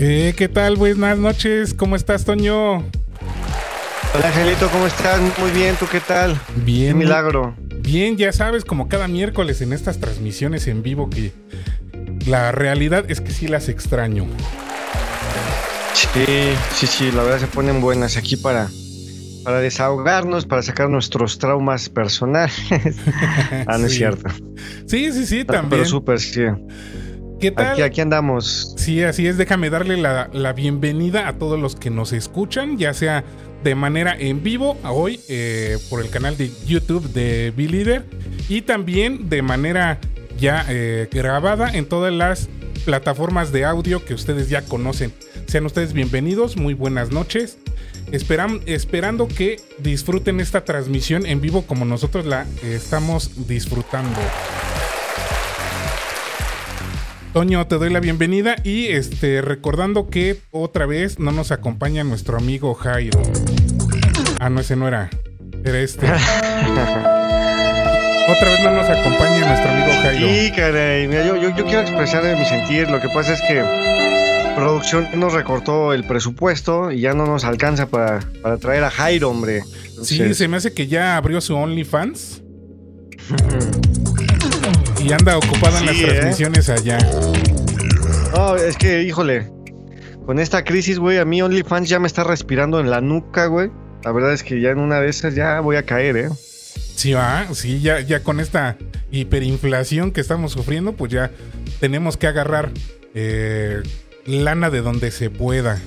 Eh, ¿Qué tal? Buenas noches. ¿Cómo estás, Toño? Hola, Angelito, ¿cómo estás? Muy bien, ¿tú qué tal? Bien. Qué milagro. Bien, ya sabes, como cada miércoles en estas transmisiones en vivo que la realidad es que sí las extraño. Sí, sí, sí, la verdad se ponen buenas aquí para, para desahogarnos, para sacar nuestros traumas personales. ah, no es cierto. Sí, sí, sí, también. Pero súper, sí. ¿Qué tal? Aquí, aquí andamos. Sí, así es. Déjame darle la, la bienvenida a todos los que nos escuchan, ya sea de manera en vivo hoy eh, por el canal de YouTube de Believer y también de manera ya eh, grabada en todas las plataformas de audio que ustedes ya conocen. Sean ustedes bienvenidos, muy buenas noches. Esperam- esperando que disfruten esta transmisión en vivo como nosotros la estamos disfrutando. Toño, te doy la bienvenida y este recordando que otra vez no nos acompaña nuestro amigo Jairo. Ah, no, ese no era. Era este. otra vez no nos acompaña nuestro amigo Jairo. Sí, caray. Mira, yo, yo, yo quiero expresar mi sentir. Lo que pasa es que producción nos recortó el presupuesto y ya no nos alcanza para, para traer a Jairo, hombre. Sí, se me hace que ya abrió su OnlyFans y anda ocupado en las ¿eh? transmisiones allá. No, es que, híjole, con esta crisis, güey, a mí OnlyFans ya me está respirando en la nuca, güey. La verdad es que ya en una de esas ya voy a caer, ¿eh? Sí, va, sí, ya, ya con esta hiperinflación que estamos sufriendo, pues ya tenemos que agarrar eh, lana de donde se pueda.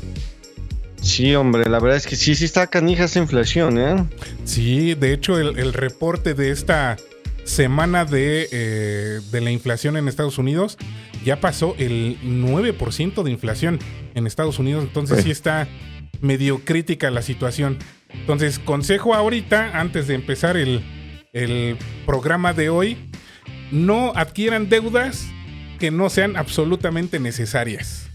Sí, hombre, la verdad es que sí, sí está canija esa inflación, ¿eh? Sí, de hecho el, el reporte de esta semana de, eh, de la inflación en Estados Unidos ya pasó el 9% de inflación en Estados Unidos, entonces sí está medio crítica la situación. Entonces, consejo ahorita, antes de empezar el, el programa de hoy, no adquieran deudas que no sean absolutamente necesarias.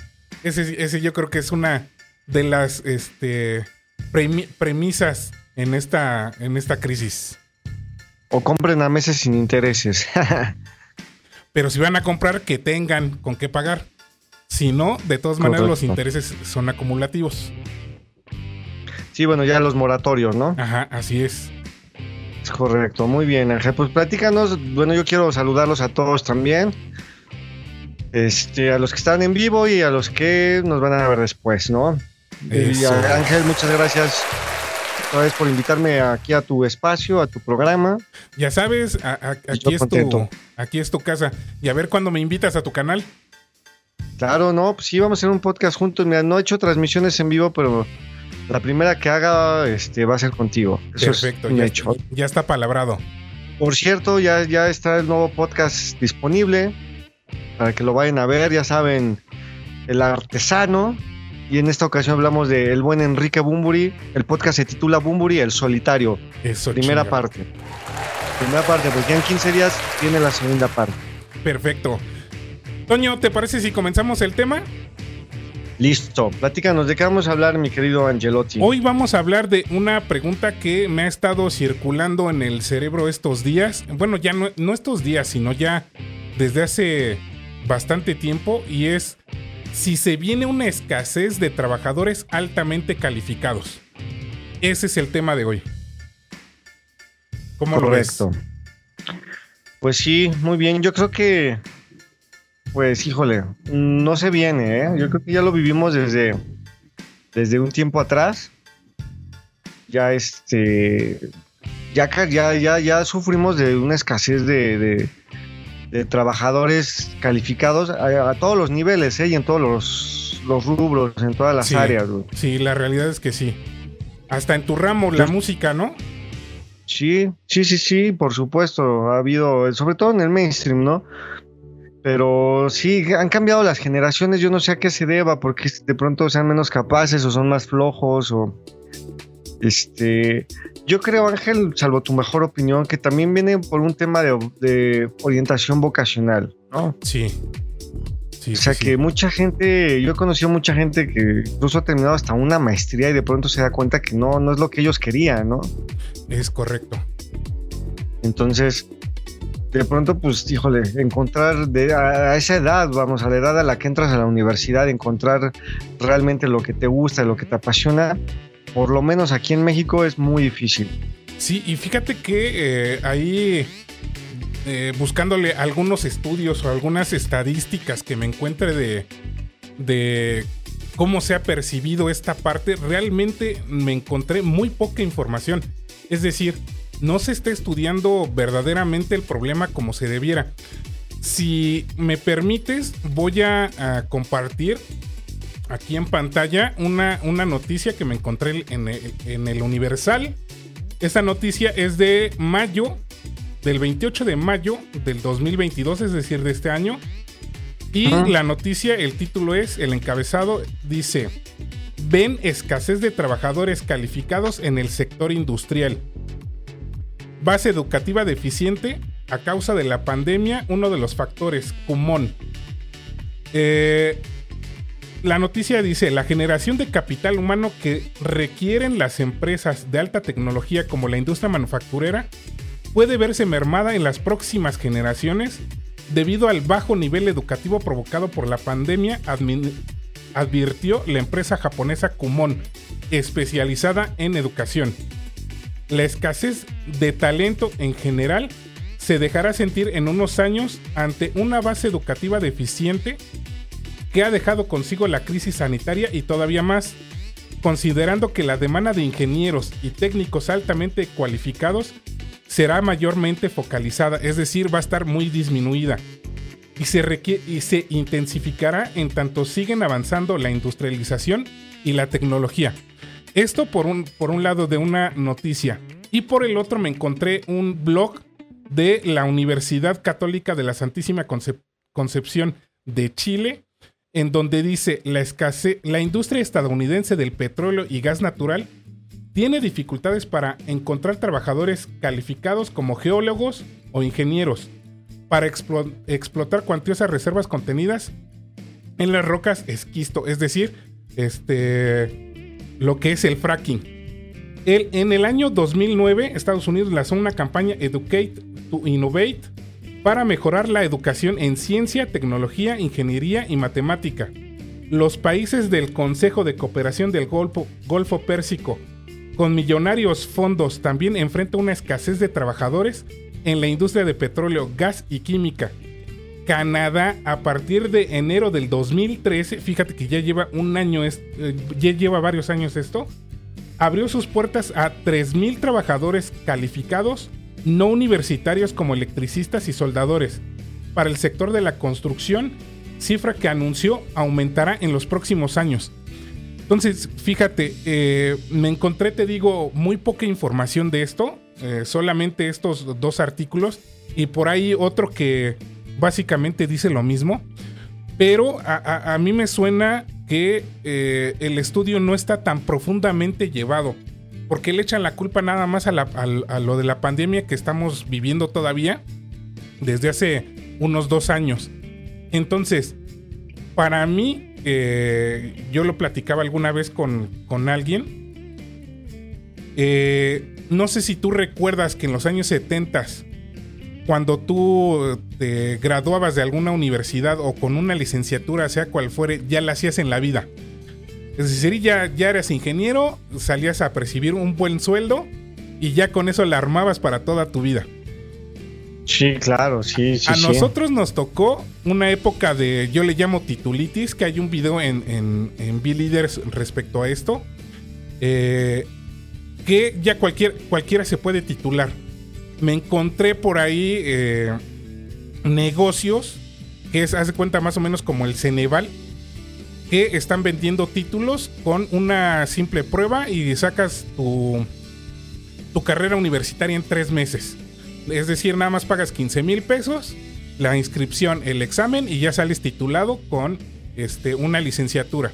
Ese, ese yo creo que es una de las este, premi- premisas en esta, en esta crisis. O compren a meses sin intereses. Pero si van a comprar, que tengan con qué pagar. Si no, de todas maneras los intereses son acumulativos. sí, bueno, ya los moratorios, ¿no? Ajá, así es. Es correcto, muy bien, Ángel. Pues platícanos, bueno, yo quiero saludarlos a todos también. Este, a los que están en vivo y a los que nos van a ver después, ¿no? Y a- Ángel, muchas gracias otra vez por invitarme aquí a tu espacio, a tu programa. Ya sabes, a- a- Yo aquí, es tu, aquí es tu casa. Y a ver cuándo me invitas a tu canal. Claro, no, pues sí, vamos a hacer un podcast juntos. Mira, no he hecho transmisiones en vivo, pero la primera que haga este, va a ser contigo. Eso Perfecto, es ya, hecho. ya está palabrado. Por cierto, ya, ya está el nuevo podcast disponible para que lo vayan a ver. Ya saben, El Artesano. Y en esta ocasión hablamos de el buen Enrique Bumburi. El podcast se titula Bumburi, el solitario. Eso, Primera chinga. parte. Primera parte, porque ya en 15 días viene la segunda parte. Perfecto. Toño, ¿te parece si comenzamos el tema? Listo. Platícanos, ¿de qué vamos a hablar, mi querido Angelotti? Hoy vamos a hablar de una pregunta que me ha estado circulando en el cerebro estos días. Bueno, ya no, no estos días, sino ya desde hace bastante tiempo. Y es si se viene una escasez de trabajadores altamente calificados. Ese es el tema de hoy. ¿Cómo Correcto. Pues sí, muy bien. Yo creo que, pues híjole, no se viene, ¿eh? Yo creo que ya lo vivimos desde, desde un tiempo atrás. Ya este, ya, ya, ya, ya sufrimos de una escasez de- de trabajadores calificados a, a todos los niveles, ¿eh? Y en todos los, los rubros, en todas las Sí. áreas. güey. Sí, la realidad es que sí. Hasta en tu ramo, la música, ¿no? Sí, sí, sí, sí, por supuesto. Ha habido, sobre todo en el mainstream, ¿no? Pero sí, han cambiado las generaciones, yo no sé a qué se deba, porque de pronto sean menos capaces o son más flojos o... Este, yo creo, Ángel, salvo tu mejor opinión, que también viene por un tema de, orientación vocacional, ¿no? Sí. o sea que mucha gente, yo he conocido mucha gente que incluso ha terminado hasta una maestría y de pronto se da cuenta que no, no es lo que ellos querían, ¿no? Es correcto. Entonces, de pronto, pues, híjole, encontrar de, a, esa edad, vamos, a la edad a la que entras a la universidad, encontrar realmente lo que te gusta, lo que te apasiona, por lo menos aquí en México es muy difícil. Sí, y fíjate que eh, ahí, eh, buscándole algunos estudios o algunas estadísticas que me encuentre de, de cómo se ha percibido esta parte, realmente me encontré muy poca información. Es decir, no se está estudiando verdaderamente el problema como se debiera. Si me permites, voy a, compartir aquí en pantalla una, una, noticia que me encontré en el, Universal. Esta noticia es de mayo, del 28 de mayo del 2022, es decir, de este año. Y la noticia, el título es, el encabezado dice, ven escasez de trabajadores calificados en el sector industrial base educativa deficiente a causa de la pandemia, uno de los factores, Cumón. Eh, la noticia dice, la generación de capital humano que requieren las empresas de alta tecnología como la industria manufacturera puede verse mermada en las próximas generaciones debido al bajo nivel educativo provocado por la pandemia, advirtió la empresa japonesa Kumon, especializada en educación. La escasez de talento en general se dejará sentir en unos años ante una base educativa deficiente que ha dejado consigo la crisis sanitaria y todavía más, considerando que la demanda de ingenieros y técnicos altamente cualificados será mayormente focalizada, es decir, va a estar muy disminuida y se, se intensificará en tanto siguen avanzando la industrialización y la tecnología. Esto por un, por un lado de una noticia. Y por el otro me encontré un blog de la Universidad Católica de la Santísima Concepción de Chile, en donde dice la la industria estadounidense del petróleo y gas natural tiene dificultades para encontrar trabajadores calificados como geólogos o ingenieros para explotar cuantiosas reservas contenidas en las rocas esquisto, es decir, este lo que es el fracking. en el año 2009, Estados Unidos lanzó una campaña Educate to Innovate para mejorar la educación en ciencia, tecnología, ingeniería y matemática. Los países del Consejo de Cooperación del Golfo, Golfo Pérsico, con millonarios fondos, también enfrentan una escasez de trabajadores en la industria de petróleo, gas y química, Canadá a partir de enero del 2013, fíjate que ya lleva un año, eh, ya lleva varios años esto, abrió sus puertas a 3.000 trabajadores calificados no universitarios como electricistas y soldadores. Para el sector de la construcción, cifra que anunció aumentará en los próximos años. Entonces, fíjate, eh, me encontré, te digo, muy poca información de esto, eh, solamente estos dos artículos y por ahí otro que básicamente dice lo mismo, pero a, mí me suena que eh, el estudio no está tan profundamente llevado, porque le echan la culpa nada más a, lo de la pandemia que estamos viviendo todavía desde hace unos dos años. Entonces, para mí, eh, yo lo platicaba alguna vez con, alguien. Eh, no sé si tú recuerdas que en los años 70 cuando tú te graduabas de alguna universidad o con una licenciatura, sea cual fuere, ya la hacías en la vida. Es decir, ya, ya eras ingeniero, salías a percibir un buen sueldo y ya con eso la armabas para toda tu vida. Sí, claro, sí, sí. A nosotros nos tocó una época de, yo le llamo titulitis, que hay un video en, en, en B-Leaders respecto a esto, eh, que ya cualquier, cualquiera se puede titular me encontré por ahí eh, negocios que es, hace cuenta más o menos como el Ceneval, que están vendiendo títulos con una simple prueba y sacas tu, tu carrera universitaria en tres meses. Es decir, nada más pagas 15 mil pesos la inscripción, el examen y ya sales titulado con este, una licenciatura.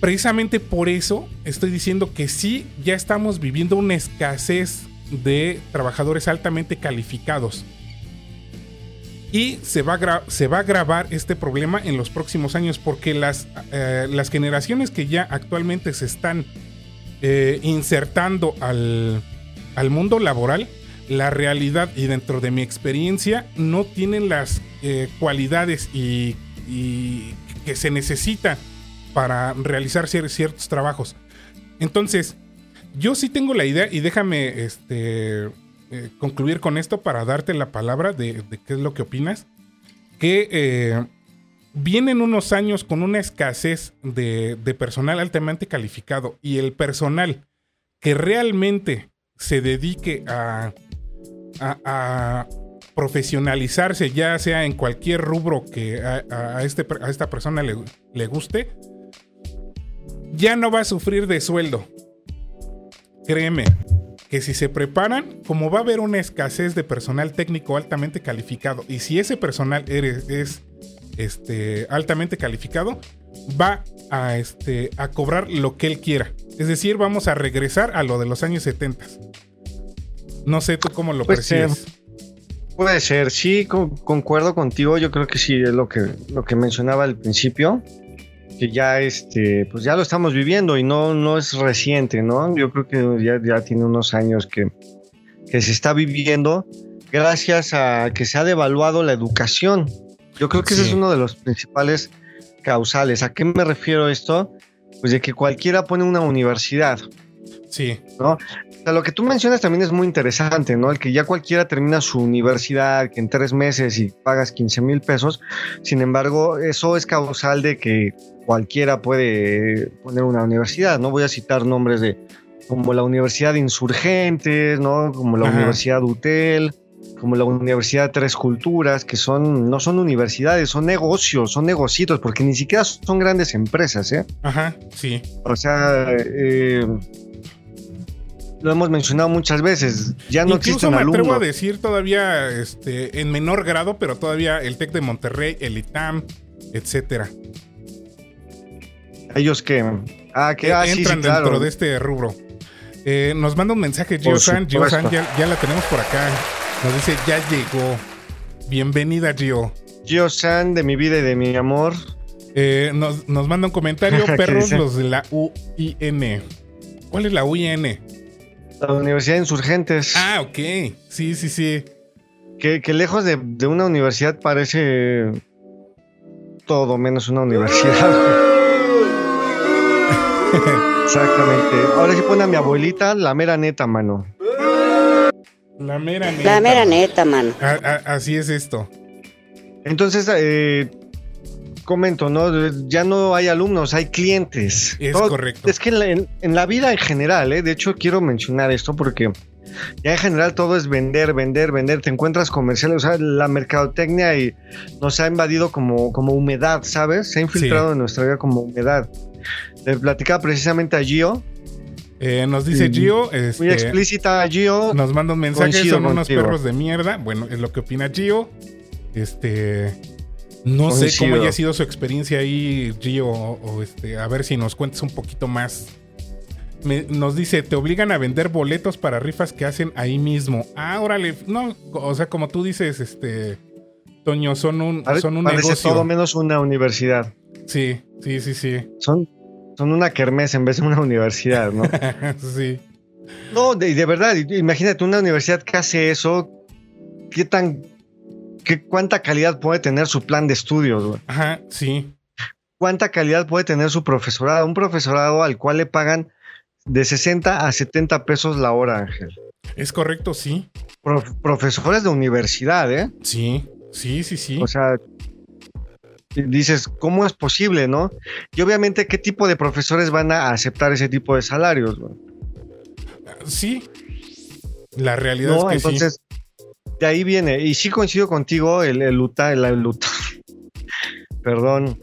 Precisamente por eso estoy diciendo que sí, ya estamos viviendo una escasez de trabajadores altamente calificados. Y se va, a se va a agravar este problema en los próximos años porque las, eh, las generaciones que ya actualmente se están eh, insertando al, al, mundo laboral, la realidad y dentro de mi experiencia no tienen las eh, cualidades y, y, que se necesita para realizar ciertos trabajos. Entonces, yo sí tengo la idea y déjame este, eh, concluir con esto para darte la palabra de, qué es lo que opinas. Que eh, vienen unos años con una escasez de, personal altamente calificado y el personal que realmente se dedique a, profesionalizarse, ya sea en cualquier rubro que a, este, a esta persona le, le guste, ya no va a sufrir de sueldo. Créeme, que si se preparan, como va a haber una escasez de personal técnico altamente calificado, y si ese personal eres, es este, altamente calificado, va a, este, a cobrar lo que él quiera. Es decir, vamos a regresar a lo de los años 70. No sé tú cómo lo percibes. puede ser, sí, concuerdo contigo. Yo creo que sí es lo que, lo que mencionaba al principio que ya este, pues ya lo estamos viviendo y no, no es reciente, ¿no? Yo creo que ya, ya tiene unos años que, que se está viviendo gracias a que se ha devaluado la educación. Yo creo que ese es uno de los principales causales. ¿A qué me refiero esto? Pues de que cualquiera pone una universidad. Sí. ¿No? Sea, lo que tú mencionas también es muy interesante, ¿no? El que ya cualquiera termina su universidad, que en tres meses y pagas 15 mil pesos. Sin embargo, eso es causal de que cualquiera puede poner una universidad. No voy a citar nombres de como la Universidad de Insurgentes, ¿no? Como la Universidad UTEL, como la Universidad Tres Culturas, que son, no son universidades, son negocios, son negocios, porque ni siquiera son grandes empresas, ¿eh? Ajá, sí. O sea, eh, lo hemos mencionado muchas veces, ya no Incluso me atrevo a decir todavía, este, en menor grado, pero todavía el TEC de Monterrey, el ITAM, etcétera. Ellos que, ah, que ah, entran dentro de este rubro. Eh, nos manda un mensaje Gio-san. Gio-san ya, la tenemos por acá. Nos dice, ya llegó. Bienvenida, Gio. Gio-san, de mi vida y de mi amor. Eh, nos, manda un comentario, perros, los de la UIN. ¿Cuál es la UIN? La Universidad de Insurgentes. Ah, ok. Sí, sí, sí. Que, lejos de, de, una universidad parece todo menos una universidad. Exactamente. Ahora sí pone a mi abuelita la mera neta, mano. La mera neta. La mera neta, mano. así es esto. Entonces, eh, comento, ¿no? Ya no hay alumnos, hay clientes. Es correcto. Es que en la, vida en general, ¿eh? De hecho, quiero mencionar esto porque ya en general todo es vender, vender, vender. Te encuentras comerciales, o sea, la mercadotecnia y nos ha invadido como, como humedad, ¿sabes? Se ha infiltrado en nuestra vida como humedad. Le platicaba precisamente a Gio. Eh, nos dice Gio. Este, muy explícita Gio. Nos manda un mensaje, son unos perros de mierda. Bueno, es lo que opina Gio. Este. No sé cómo haya sido su experiencia ahí, Gio, o, este, a ver si nos cuentes un poquito más. nos dice, te obligan a vender boletos para rifas que hacen ahí mismo. Ah, órale, no, o sea, como tú dices, este, Toño, son un, son un parece todo menos una universidad. Sí, sí, sí, sí. Son, son una kermés en vez de una universidad, ¿no? sí. No, de, de, verdad, imagínate una universidad que hace eso, ¿qué tan, qué, cuánta calidad puede tener su plan de estudios? Ajá, sí. ¿Cuánta calidad puede tener su profesorado? Un profesorado al cual le pagan de 60 a 70 pesos la hora, Ángel. Es correcto, sí. profesores de universidad, ¿eh? Sí, sí, sí, sí. O sea, dices, ¿cómo es posible, no? Y obviamente, ¿qué tipo de profesores van a aceptar ese tipo de salarios? Sí, la realidad es que entonces, De ahí viene, y sí coincido contigo, el, el luta, el, luta. Perdón,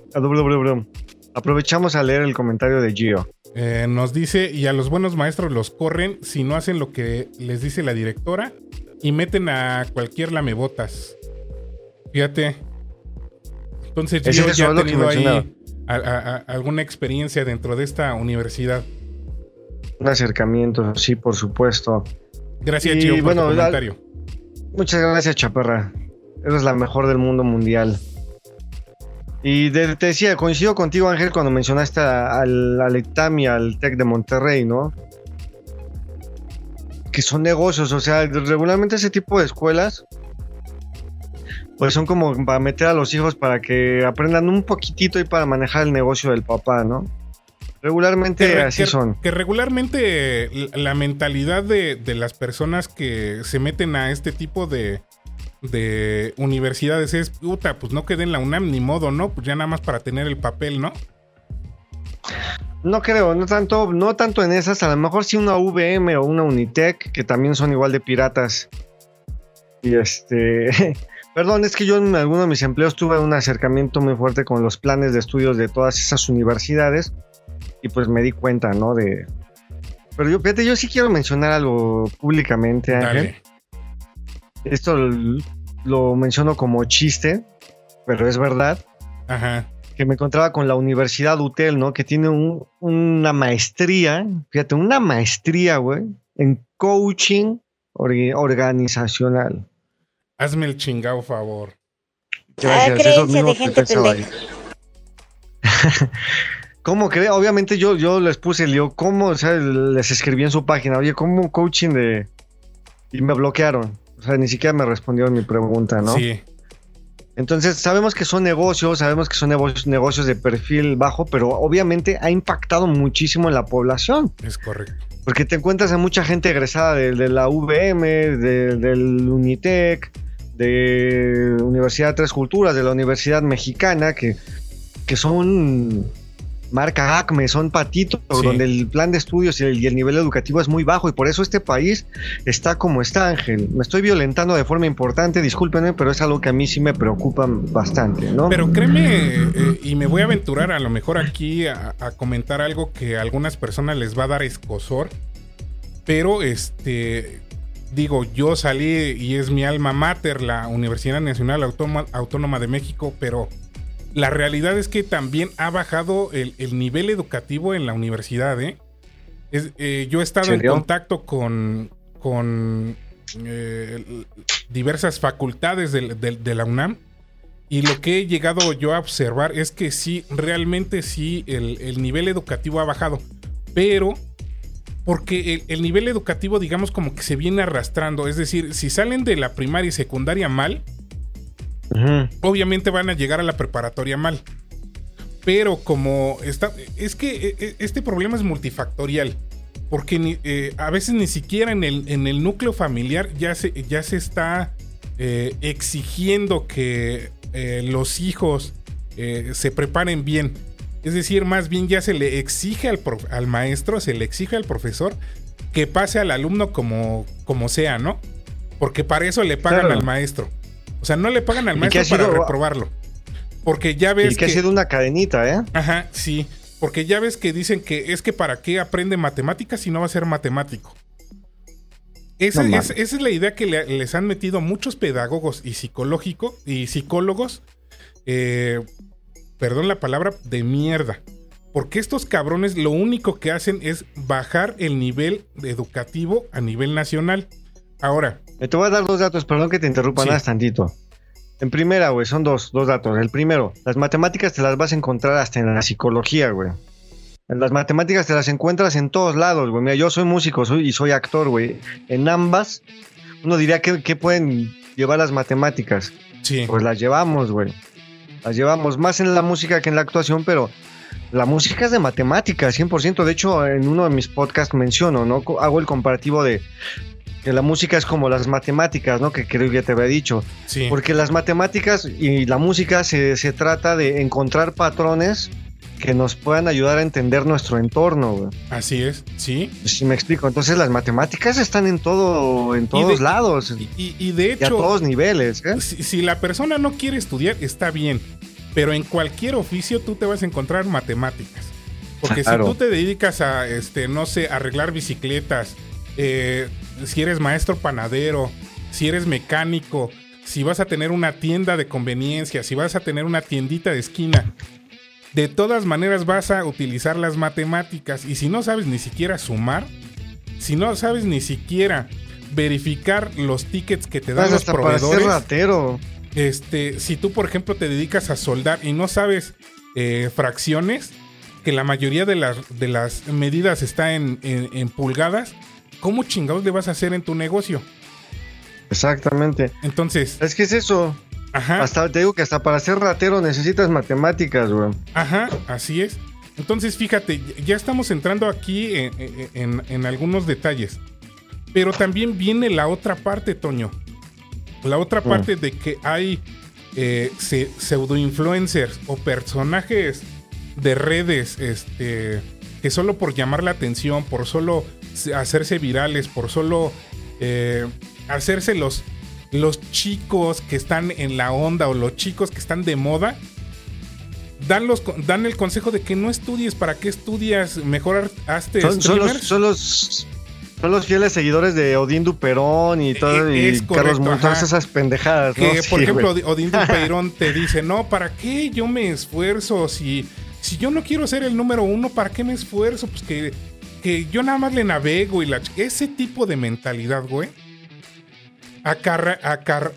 aprovechamos a leer el comentario de Gio. Eh, nos dice, y a los buenos maestros los corren si no hacen lo que les dice la directora y meten a cualquier lamebotas. Fíjate. Entonces eso ya que tenido ahí mencionaba. a- a- a- alguna experiencia dentro de esta universidad. Un acercamiento, sí, por supuesto. Gracias, Y Gio, por bueno, tu la- comentario. Muchas gracias, Chaparra. Eres la mejor del mundo mundial. Y de- te decía, coincido contigo, Ángel, cuando mencionaste al, al y al TEC de Monterrey, ¿no? Que son negocios, o sea, regularmente ese tipo de escuelas, pues son como para meter a los hijos para que aprendan un poquitito y para manejar el negocio del papá, ¿no? Regularmente Que así que- son. Que regularmente la la mentalidad de, de las personas que se meten a este tipo de, de universidades es, puta, pues no quede en la UNAM ni modo, ¿no? Pues ya nada más para tener el papel, ¿no? No creo, no tanto, no tanto en esas, a lo mejor sí una VM o una Unitec, que también son igual de piratas. Y este, perdón, es que yo en alguno de mis empleos tuve un acercamiento muy fuerte con los planes de estudios de todas esas universidades y pues me di cuenta, ¿no? De... Pero yo, fíjate, yo sí quiero mencionar algo públicamente, Ángel. Dale. Esto lo menciono como chiste, pero es verdad. Ajá. que me encontraba con la Universidad UTEL, ¿no? Que tiene un- una maestría, fíjate, una maestría, güey, en coaching orga- organizacional. Hazme el chingado favor. Gracias, Ah, creencia de que gente pendeja. ¿Cómo cree? Obviamente yo, yo les puse, le digo, ¿cómo? O sea, les escribí en su página, oye, ¿cómo coaching de...? Y me bloquearon. O sea, ni siquiera me respondieron mi pregunta, ¿no? Sí. Entonces, sabemos que son negocios, sabemos que son negocios, negocios de perfil bajo, pero obviamente ha impactado muchísimo en la población, Es correcto. porque te encuentras a mucha gente egresada de, de la VM, de- del Unitec, de Universidad de Tres Culturas, de la Universidad Mexicana, que, que son marca ACME, son patitos, Sí. donde el plan de estudios y el, y el nivel educativo es muy bajo y por eso este país está como está, Ángel. Me estoy violentando de forma importante, discúlpenme, pero es algo que a mí sí me preocupa bastante, ¿no? Pero créeme, eh, y me voy a aventurar a lo mejor aquí a, a comentar algo que a algunas personas les va a dar escosor. Pero este, digo, yo salí y es mi alma mater, la Universidad Nacional Autónoma, Autónoma de México, pero la realidad es que también ha bajado el, el nivel educativo en la universidad, ¿eh? Es- eh, yo he estado en contacto con, con eh, diversas facultades de la UNAM y lo que he llegado yo a observar es que sí, realmente sí, el, el nivel educativo ha bajado. Pero porque el, el nivel educativo, digamos, como que se viene arrastrando. Es decir, si salen de la primaria y secundaria mal, Obviamente van a llegar a la preparatoria mal. Pero como está. Es que eh, eh, este problema es multifactorial. Porque ni- eh, a veces ni siquiera en el, en el núcleo familiar ya se, ya se está eh, exigiendo que eh, los hijos se preparen bien. Es decir, más bien ya se le exige al, prof- al maestro, se le exige al profesor que pase al alumno como, como sea, ¿no? Porque para eso le pagan Claro. al maestro. O sea, no le pagan al que maestro para sido- reprobarlo. Porque ya ves Y que ha sido una cadenita, ¿eh? Ajá, sí. Porque ya ves que dicen que es que para qué aprende matemáticas si no va a ser matemático. Esa, No es, mames. esa es la idea que le- les han metido muchos pedagogos y psicológico y psicólogos. eh, perdón la palabra, de mierda. Porque estos cabrones lo único que hacen es bajar el nivel educativo a nivel nacional. Ahora, Te voy a dar dos datos, perdón que te interrumpa Sí. nada tantito. En primera, güey, son dos, dos datos. El primero, las matemáticas te las vas a encontrar hasta en la psicología, güey. Las matemáticas te las encuentras en todos lados, güey. Mira, yo soy músico soy, y soy actor, güey. En ambas, uno diría que, que pueden llevar las matemáticas. sí. Pues las llevamos, güey. Las llevamos más en la música que en la actuación, pero la música es de matemáticas, 100%. De hecho, en uno de mis podcasts menciono, ¿no? Hago el comparativo de que la música es como las matemáticas, ¿no? Que creo que ya te había dicho. sí. Porque las matemáticas y la música se, se trata de encontrar patrones que nos puedan ayudar a entender nuestro entorno, güey. Así es, sí. Si me explico. Entonces las matemáticas están en todo, en todos de- lados. Y, y- de y a hecho, todos niveles, ¿eh? si, si la persona no quiere estudiar, está bien. Pero en cualquier oficio tú te vas a encontrar matemáticas. Porque Claro. si tú te dedicas a, este, no sé, arreglar bicicletas, eh, si eres maestro panadero, si eres mecánico, si vas a tener una tienda de conveniencia, si vas a tener una tiendita de esquina, de todas maneras vas a utilizar las matemáticas. Y si no sabes ni siquiera sumar, si no sabes ni siquiera verificar los tickets que te dan Vas los hasta para ser proveedores, ratero. este, si tú, por ejemplo, te dedicas a soldar y no sabes eh, fracciones, que la mayoría de las, de las medidas está en, en- en pulgadas, ¿cómo chingados le vas a hacer en tu negocio? Exactamente. Entonces, Es que es eso. ajá, Hasta te digo que hasta para ser ratero necesitas matemáticas, güey. ajá, así es. Entonces, fíjate, ya estamos entrando aquí en, en- en algunos detalles. Pero también viene la otra parte, Toño. La otra Mm. parte de que hay eh, se- pseudo-influencers o personajes de redes este, que solo por llamar la atención, por solo hacerse virales, por solo eh, hacerse los, los chicos que están en la onda o los chicos que están de moda, dan, los, dan el consejo de que no estudies. ¿Para qué estudias? Mejor hazte Son, son los, son, los, son los fieles seguidores de Odín Duperón y todo, Eh, y es Carlos todas ajá. esas pendejadas, ¿no? Que, Sí, por ejemplo. Odi- Odín Dupeirón te dice, no, ¿para qué yo me esfuerzo? Si, si yo no quiero ser el número uno, ¿para qué me esfuerzo? Pues que, que yo nada más le navego y Ese tipo de mentalidad, güey, acarra- acar-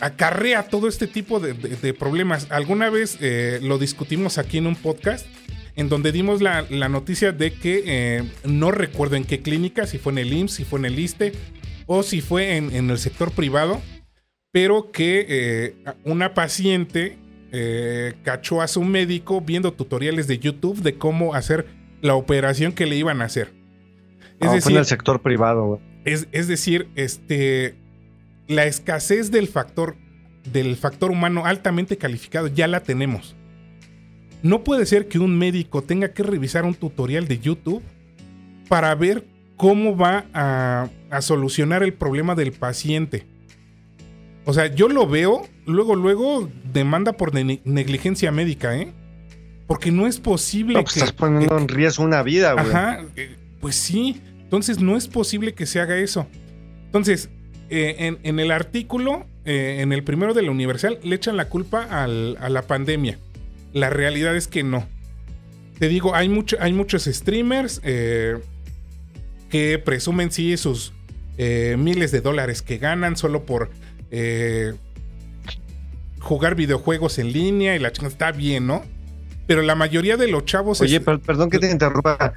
acarrea todo este tipo de, problemas. Alguna vez eh, lo discutimos aquí en un podcast en donde dimos la, noticia de que eh, no recuerdo en qué clínica, si fue en el IMSS, si fue en el ISTE o si fue en, en el sector privado, pero que eh, una paciente eh, cachó a su médico viendo tutoriales de YouTube de cómo hacer la operación que le iban a hacer. Es No, fue decir, en el sector privado, es, es decir, este, la escasez del factor, del factor humano altamente calificado ya la tenemos. No puede ser que un médico tenga que revisar un tutorial de YouTube para ver cómo va a, a solucionar el problema del paciente. O sea, yo lo veo, luego, luego demanda por ne- negligencia médica, ¿eh? Porque no es posible No, pues que... estás poniendo en riesgo una vida, güey. Ajá, eh, pues sí. Entonces no es posible que se haga eso. Entonces, eh, en, en el artículo, eh, en el primero de la Universal, le echan la culpa al- a la pandemia. La realidad es que no. Te digo, hay, mucho, hay muchos streamers que presumen sí sus miles de dólares que ganan solo por jugar videojuegos en línea y la chingada está bien, ¿no? Pero la mayoría de los chavos... Oye, es- perdón que te interrumpa.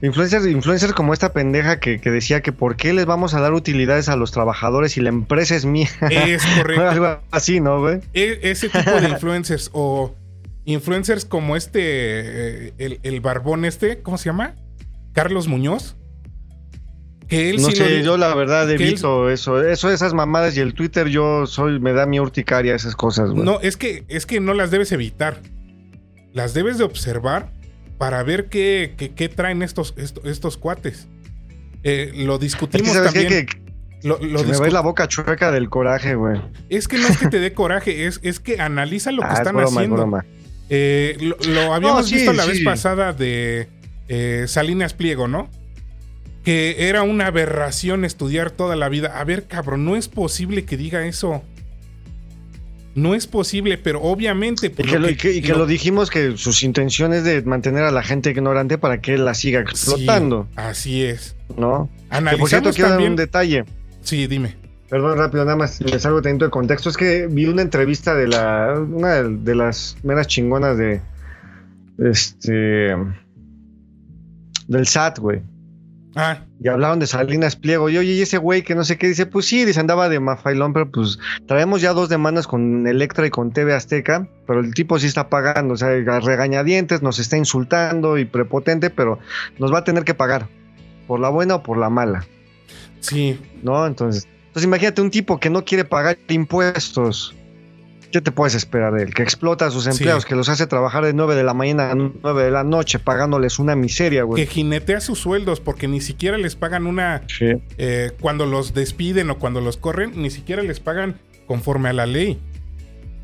Influencers, influencers como esta pendeja que, que decía que por qué les vamos a dar utilidades a los trabajadores y la empresa es mía. es correcto. Algo así, ¿no, güey? E- ese tipo de influencers o influencers como este, eh, el, el barbón este, ¿cómo se llama? Carlos Muñoz. Que él no sí sé, yo la verdad él- evito eso. Eso, esas mamadas y el Twitter, yo soy, me da mi urticaria esas cosas, güey. No, es que, es que no las debes evitar. Las debes de observar para ver qué, qué- qué traen estos, estos, estos cuates. Eh, lo es que discutimos también. que lo- lo se me va la boca chueca del coraje, güey. es que no es que te dé coraje, es, es que analiza lo que Ah, es están broma, es haciendo. broma. Eh, lo, lo habíamos No, sí, visto la vez pasada de eh, Salinas Pliego, ¿no? Que era una aberración estudiar toda la vida. A ver, cabrón, no es posible que diga eso. No es posible, pero obviamente. Y que, lo, y que- y que lo- lo dijimos que sus intenciones de mantener a la gente ignorante para que la siga Sí, explotando, así es. ¿no? Que por cierto, Analizamos quiero dar también. un detalle. Sí, dime. Perdón, rápido, nada más me salgo tantito de contexto. Es que vi una entrevista de la. Una de las meras chingonas de. Este. Del SAT, güey. Ah, Y hablaron de Salinas Pliego. Y oye, y ese güey que no sé qué dice, pues sí, dice, andaba de mafailón, pero pues traemos ya dos demandas con Electra y con TV Azteca, pero el tipo sí está pagando, o sea, regañadientes, nos está insultando y prepotente, pero nos va a tener que pagar, por la buena o por la mala, sí. ¿no? Entonces, entonces imagínate un tipo que no quiere pagar impuestos. ¿Qué te puedes esperar de él? Que explota a sus empleados, Sí. que los hace trabajar de 9 de la mañana a 9 de la noche, pagándoles una miseria, güey. Que jinetea sus sueldos porque ni siquiera les pagan una. Sí. eh, cuando los despiden o cuando los corren, ni siquiera les pagan conforme a la ley.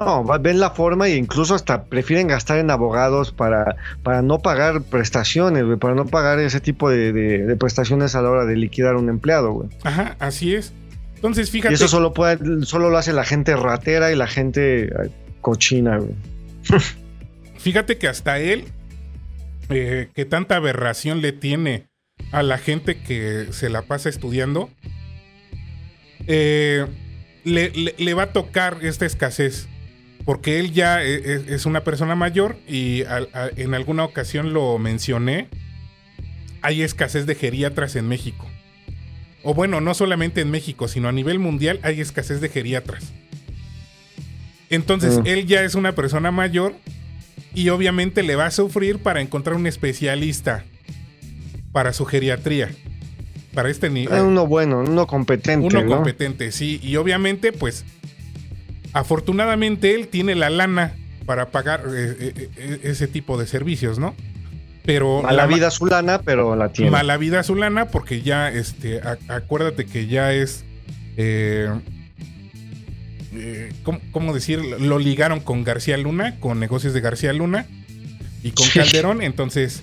No, ven la forma e incluso hasta prefieren gastar en abogados para, para no pagar prestaciones, güey, para no pagar ese tipo de, de- de prestaciones a la hora de liquidar un empleado, güey. Ajá, así es. Entonces, fíjate. Y eso solo, puede, solo lo hace la gente ratera y la gente cochina, güey. Fíjate que hasta él, eh, que tanta aberración le tiene a la gente que se la pasa estudiando, eh, le, va a tocar esta escasez. Porque él ya e, e, es, una persona mayor y en alguna ocasión lo mencioné. Hay escasez de geriatras en México. O bueno, no solamente en México, sino a nivel mundial hay escasez de geriatras. Entonces, mm. él ya es una persona mayor y obviamente le va a sufrir para encontrar un especialista para su geriatría. Para este nivel. Uno bueno, uno competente. Uno competente, sí. Y obviamente, pues, afortunadamente él tiene la lana para pagar eh, eh, eh, ese tipo de servicios, ¿no? Pero mala vida su lana, pero la tiene. Mala vida su lana, porque ya, este, acuérdate que ya es. ¿cómo, decir? Lo ligaron con García Luna, con negocios de García Luna y con Calderón. Entonces,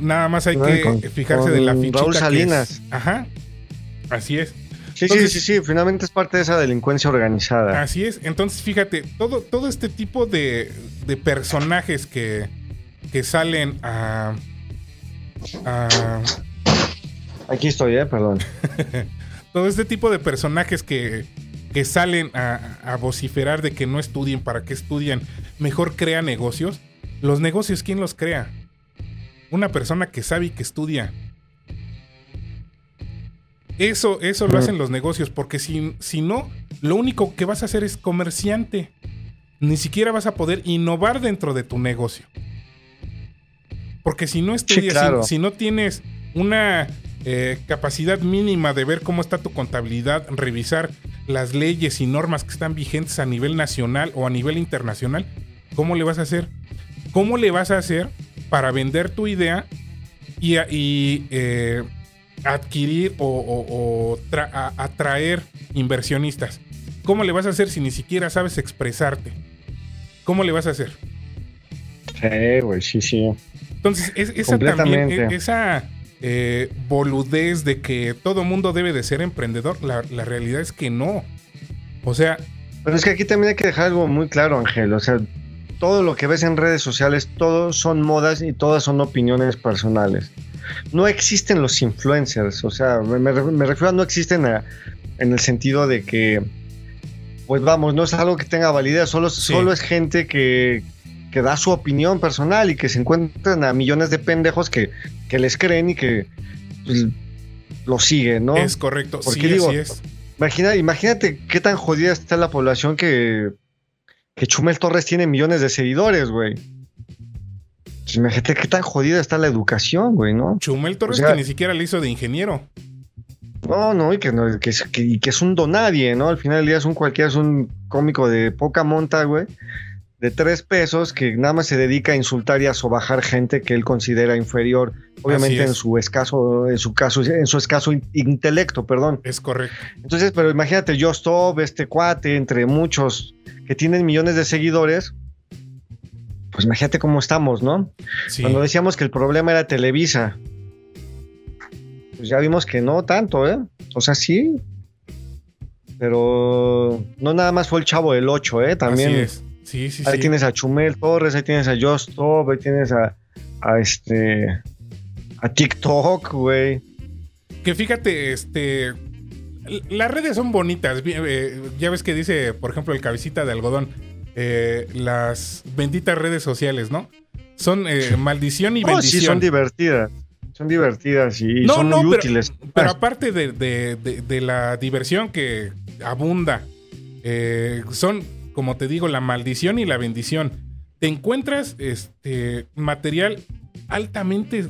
Nada más hay que fijarse de la fichita. Raúl Salinas. Ajá. Así es. Sí, sí, sí, sí, finalmente es parte de esa delincuencia organizada. Así es. Entonces, fíjate, todo, todo este tipo de, de personajes que, que salen a, Aquí estoy, eh, perdón. todo este tipo de personajes que, que salen a, a, vociferar de que no estudien, para que estudian, mejor crea negocios. Los negocios, ¿quién los crea? una persona que sabe y que estudia. Eso, eso lo hacen los negocios, porque si, si no, lo único que vas a hacer es comerciante. Ni siquiera vas a poder innovar dentro de tu negocio. Porque si no estudias, si, no tienes una eh, capacidad mínima de ver cómo está tu contabilidad, revisar las leyes y normas que están vigentes a nivel nacional o a nivel internacional, ¿cómo le vas a hacer? ¿Cómo le vas a hacer para vender tu idea y, eh, adquirir o, atraer inversionistas. ¿Cómo le vas a hacer si ni siquiera sabes expresarte? ¿Cómo le vas a hacer? Sí, güey, sí, sí. Entonces, esa también, e, esa eh, boludez de que todo mundo debe de ser emprendedor, la, la realidad es que no. O sea... Pero es que aquí también hay que dejar algo muy claro, Ángel. O sea, todo lo que ves en redes sociales, todos son modas y todas son opiniones personales. No existen los influencers, o sea, me, refiero a no existen en el sentido de que, pues vamos, no es algo que tenga validez, solo, solo es gente que, que, da su opinión personal y que se encuentran a millones de pendejos que, que les creen y que pues, lo siguen, ¿no? Es correcto, Porque sí, digo, es. Imagina, imagínate qué tan jodida está la población que que Chumel Torres tiene millones de seguidores, güey. Pues imagínate qué tan jodida está la educación, güey, ¿no? Chumel Torres que ni siquiera le hizo de ingeniero. No, no, y que, no, que, que, es un donadie, ¿no? Al final del día es un cualquiera, es un cómico de poca monta, güey, de tres pesos que nada más se dedica a insultar y a sobajar gente que él considera inferior, obviamente en su escaso, en su caso, en su escaso intelecto, perdón. Es correcto. Entonces, pero imagínate, yo Stop, este cuate, entre muchos que tienen millones de seguidores, pues imagínate cómo estamos, ¿no? Cuando decíamos que el problema era Televisa, pues ya vimos que no tanto, ¿eh? O sea, sí. Pero no nada más fue el chavo del 8, ¿eh? También. Así es. Sí, sí, ahí tienes a Chumel Torres, ahí tienes a Just ahí tienes a, a este. a TikTok, güey. Que fíjate, este las redes son bonitas. Eh, ya ves que dice, por ejemplo, el cabecita de algodón. Eh, las benditas redes sociales, ¿no? Son eh, maldición y bendición. Sí, son divertidas. Son divertidas y son muy útiles. Pero aparte de, la diversión que abunda, son, como te digo, la maldición y la bendición. Te encuentras este material altamente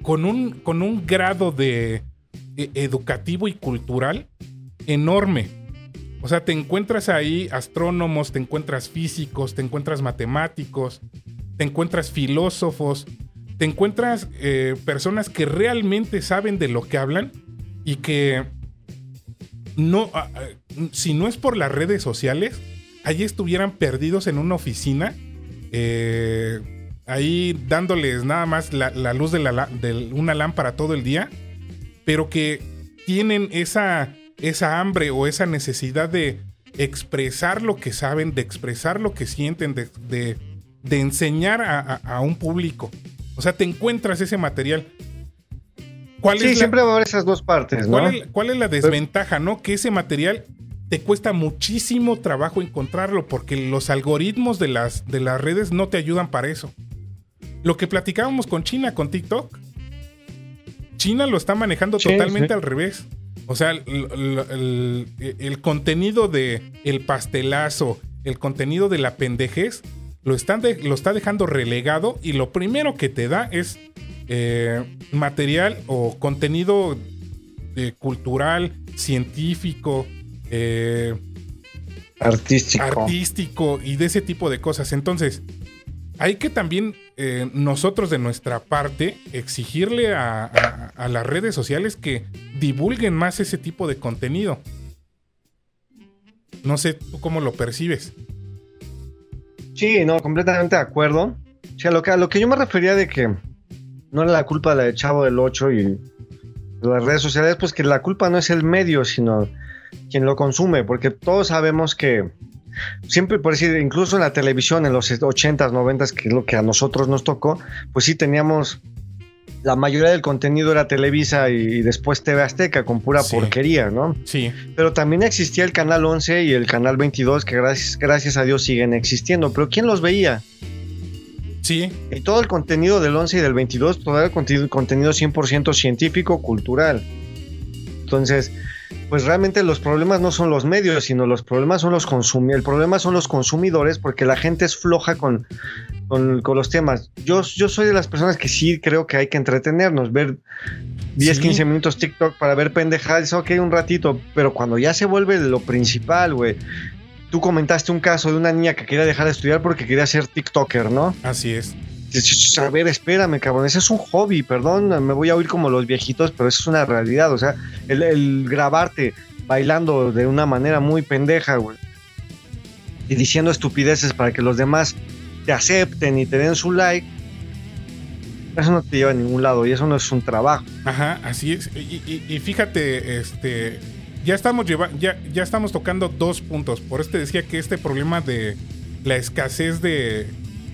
con, un, con un grado de e, educativo y cultural enorme. O sea, te encuentras ahí astrónomos, te encuentras físicos, te encuentras matemáticos, te encuentras filósofos, te encuentras eh, personas que realmente saben de lo que hablan y que no, ah, ah, si no es por las redes sociales, allí estuvieran perdidos en una oficina, eh, ahí dándoles nada más la, luz de, la, una lámpara todo el día pero que tienen esa, esa hambre o esa necesidad de expresar lo que saben, de expresar lo que sienten, de, de, enseñar a, un público. O sea, te encuentras ese material. ¿Cuál sí, siempre va a haber esas dos partes, ¿no? ¿Cuál es, la desventaja, no? Que ese material te cuesta muchísimo trabajo encontrarlo porque los algoritmos de las, de las redes no te ayudan para eso. Lo que platicábamos con China, con TikTok, China lo está manejando totalmente al revés. O sea, el, contenido de el pastelazo, el contenido de la pendejez, lo, están lo está dejando relegado y lo primero que te da es eh, material o contenido eh, cultural, científico, eh, artístico. artístico y de ese tipo de cosas. Entonces, hay que también eh, nosotros de nuestra parte exigirle a, las redes sociales que divulguen más ese tipo de contenido. No sé tú cómo lo percibes. Sí, no, completamente de acuerdo. O sea, lo que, a lo que yo me refería de que no era la culpa la de Chavo del 8 y las redes sociales, pues que la culpa no es el medio, sino quien lo consume, porque todos sabemos que siempre por decir, incluso en la televisión en los 80s, 90s, que es lo que a nosotros nos tocó, pues sí teníamos la mayoría del contenido era Televisa y, después TV Azteca con pura porquería, ¿no? Sí. Pero también existía el canal 11 y el canal 22 que gracias, gracias a Dios siguen existiendo, pero ¿quién los veía? Sí. Y todo el contenido del 11 y del 22, todo el contenido, contenido 100% científico, cultural. Entonces, pues realmente los problemas no son los medios, sino los problemas son los consumidores. El problema son los consumidores porque la gente es floja con, con, los temas. Yo, yo soy de las personas que sí creo que hay que entretenernos, ver 10, 15 minutos TikTok para ver pendejadas, ok, un ratito, pero cuando ya se vuelve lo principal, güey. Tú comentaste un caso de una niña que quería dejar de estudiar porque quería ser TikToker, ¿no? Así es. A ver, espérame, cabrón, ese es un hobby, perdón, me voy a oír como los viejitos, pero eso es una realidad, o sea, el, grabarte bailando de una manera muy pendeja, güey, y diciendo estupideces para que los demás te acepten y te den su like, eso no te lleva a ningún lado y eso no es un trabajo. Ajá, así es. Y, fíjate, este, ya estamos ya, ya estamos tocando dos puntos. Por este decía que este problema de la escasez de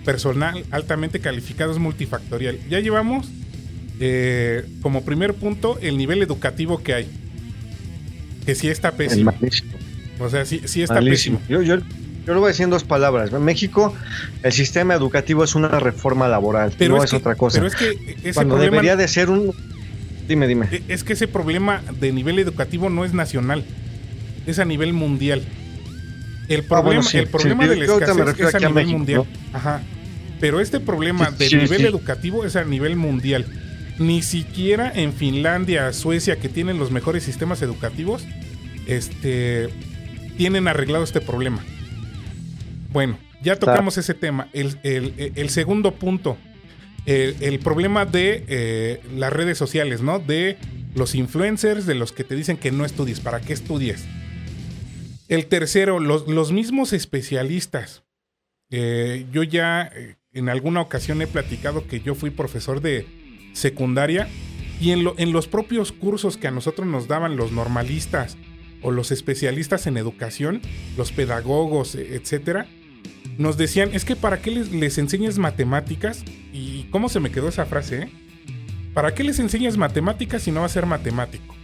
personal altamente calificado es multifactorial. Ya llevamos eh, como primer punto el nivel educativo que hay. Que sí está pésimo. O sea, sí, sí está pésimo. Yo, yo, yo, lo voy a decir en dos palabras. En México, el sistema educativo es una reforma laboral, pero no es, otra cosa. Pero es que ese Cuando debería de ser un... Dime, dime. E, es que ese problema de nivel educativo no es nacional, es a nivel mundial. El ah, problema, el problema de la escasez es a nivel mundial. Ajá. Pero este problema del nivel educativo es a nivel mundial. Ni siquiera en Finlandia, Suecia, que tienen los mejores sistemas educativos, este, tienen arreglado este problema. Bueno, ya tocamos ese tema. El, segundo punto, el, problema de eh, las redes sociales, ¿no? De los influencers, de los que te dicen que no estudies, ¿para qué estudies? El tercero, los, mismos especialistas. Eh, yo ya eh, en alguna ocasión he platicado que yo fui profesor de secundaria y en, en los propios cursos que a nosotros nos daban los normalistas o los especialistas en educación, los pedagogos, e, etcétera, nos decían, es que para qué les, les enseñas matemáticas, y cómo se me quedó esa frase, ¿eh? ¿Para qué les enseñas matemáticas si no va a ser matemático?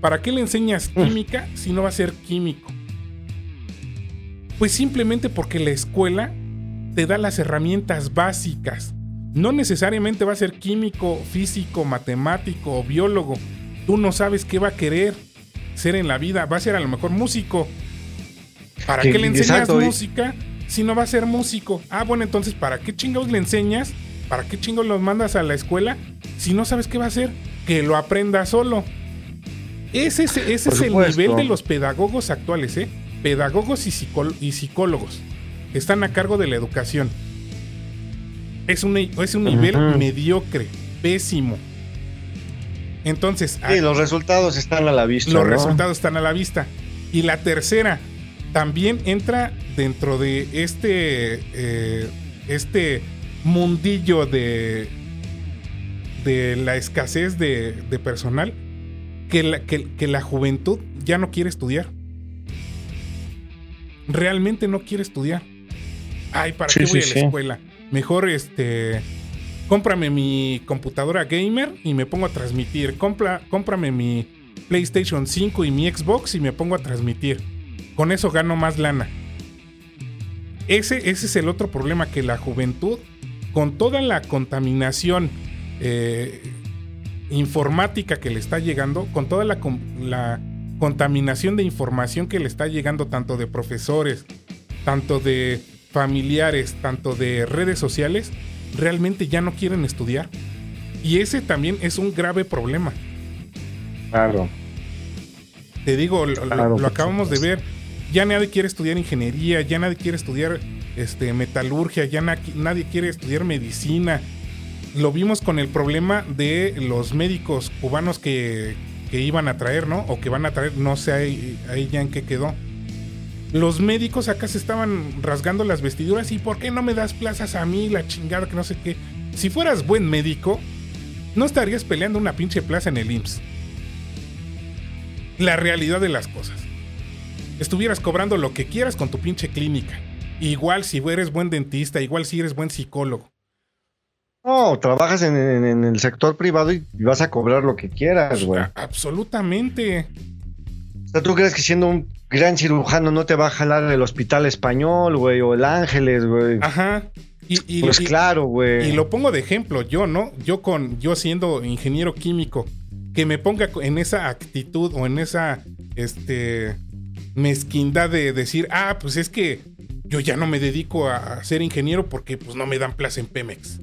¿Para qué le enseñas química si no va a ser químico? Pues simplemente porque la escuela te da las herramientas básicas. No necesariamente va a ser químico, físico, matemático o biólogo. Tú no sabes qué va a querer ser en la vida. Va a ser a lo mejor músico. ¿Para qué le enseñas música si no va a ser músico? Ah, bueno, entonces, ¿para qué chingados le enseñas? ¿Para qué chingados los mandas a la escuela si no sabes qué va a hacer? Que lo aprenda solo. Ese, ese es el nivel de los pedagogos actuales, ¿eh? Pedagogos y, y psicólogos están a cargo de la educación. Es un, es un nivel mediocre, pésimo. Entonces. Sí, los resultados están a la vista. Los resultados están a la vista. Y la tercera, también entra dentro de este. Eh, este mundillo de. de la escasez de, de personal. que la, que, la juventud ya no quiere estudiar. Realmente no quiere estudiar. Ay, ¿para qué voy a la escuela? Mejor este. Cómprame mi computadora gamer y me pongo a transmitir. Compra, cómprame mi PlayStation 5 y mi Xbox y me pongo a transmitir. Con eso gano más lana. Ese, ese es el otro problema, que la juventud, con toda la contaminación eh, informática que le está llegando, con toda la, la contaminación de información que le está llegando tanto de profesores, tanto de familiares, tanto de redes sociales, realmente ya no quieren estudiar. Y ese también es un grave problema. Claro. Te digo, lo, acabamos de ver. Ya nadie quiere estudiar ingeniería, ya nadie quiere estudiar este, metalurgia, ya nadie quiere estudiar medicina, lo vimos con el problema de los médicos cubanos que, iban a traer, ¿no? O que van a traer, no sé ahí, ya en qué quedó. Los médicos acá se estaban rasgando las vestiduras y ¿por qué no me das plazas a mí, la chingada, que no sé qué? Si fueras buen médico, no estarías peleando una pinche plaza en el IMSS. La realidad de las cosas. Estuvieras cobrando lo que quieras con tu pinche clínica. Igual si eres buen dentista, igual si eres buen psicólogo. No, trabajas en, el sector privado y vas a cobrar lo que quieras, güey. Absolutamente. O sea, ¿tú crees que siendo un gran cirujano no te va a jalar el hospital español, güey, o el Ángeles, güey? Ajá. Y, pues claro, güey. Y lo pongo de ejemplo, yo, ¿no? Yo con, yo siendo ingeniero químico, que me ponga en esa actitud o en esa, este, mezquindad de decir, ah, pues es que yo ya no me dedico a ser ingeniero porque pues no me dan plaza en Pemex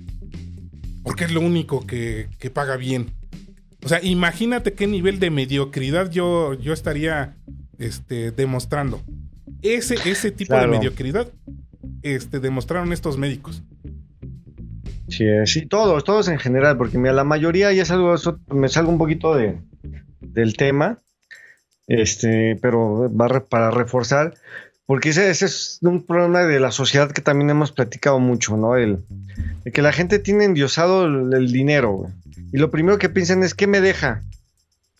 porque es lo único que, paga bien. O sea, imagínate qué nivel de mediocridad yo, yo estaría este, demostrando. Ese, ese tipo de mediocridad este, demostraron estos médicos. Sí, sí, todos, todos en general, porque mira, la mayoría ya es algo, me salgo un poquito de, del tema, este, pero va para reforzar, porque ese, es un problema de la sociedad que también hemos platicado mucho, ¿no? El, que la gente tiene endiosado el, dinero, güey. Y lo primero que piensan es, ¿qué me deja?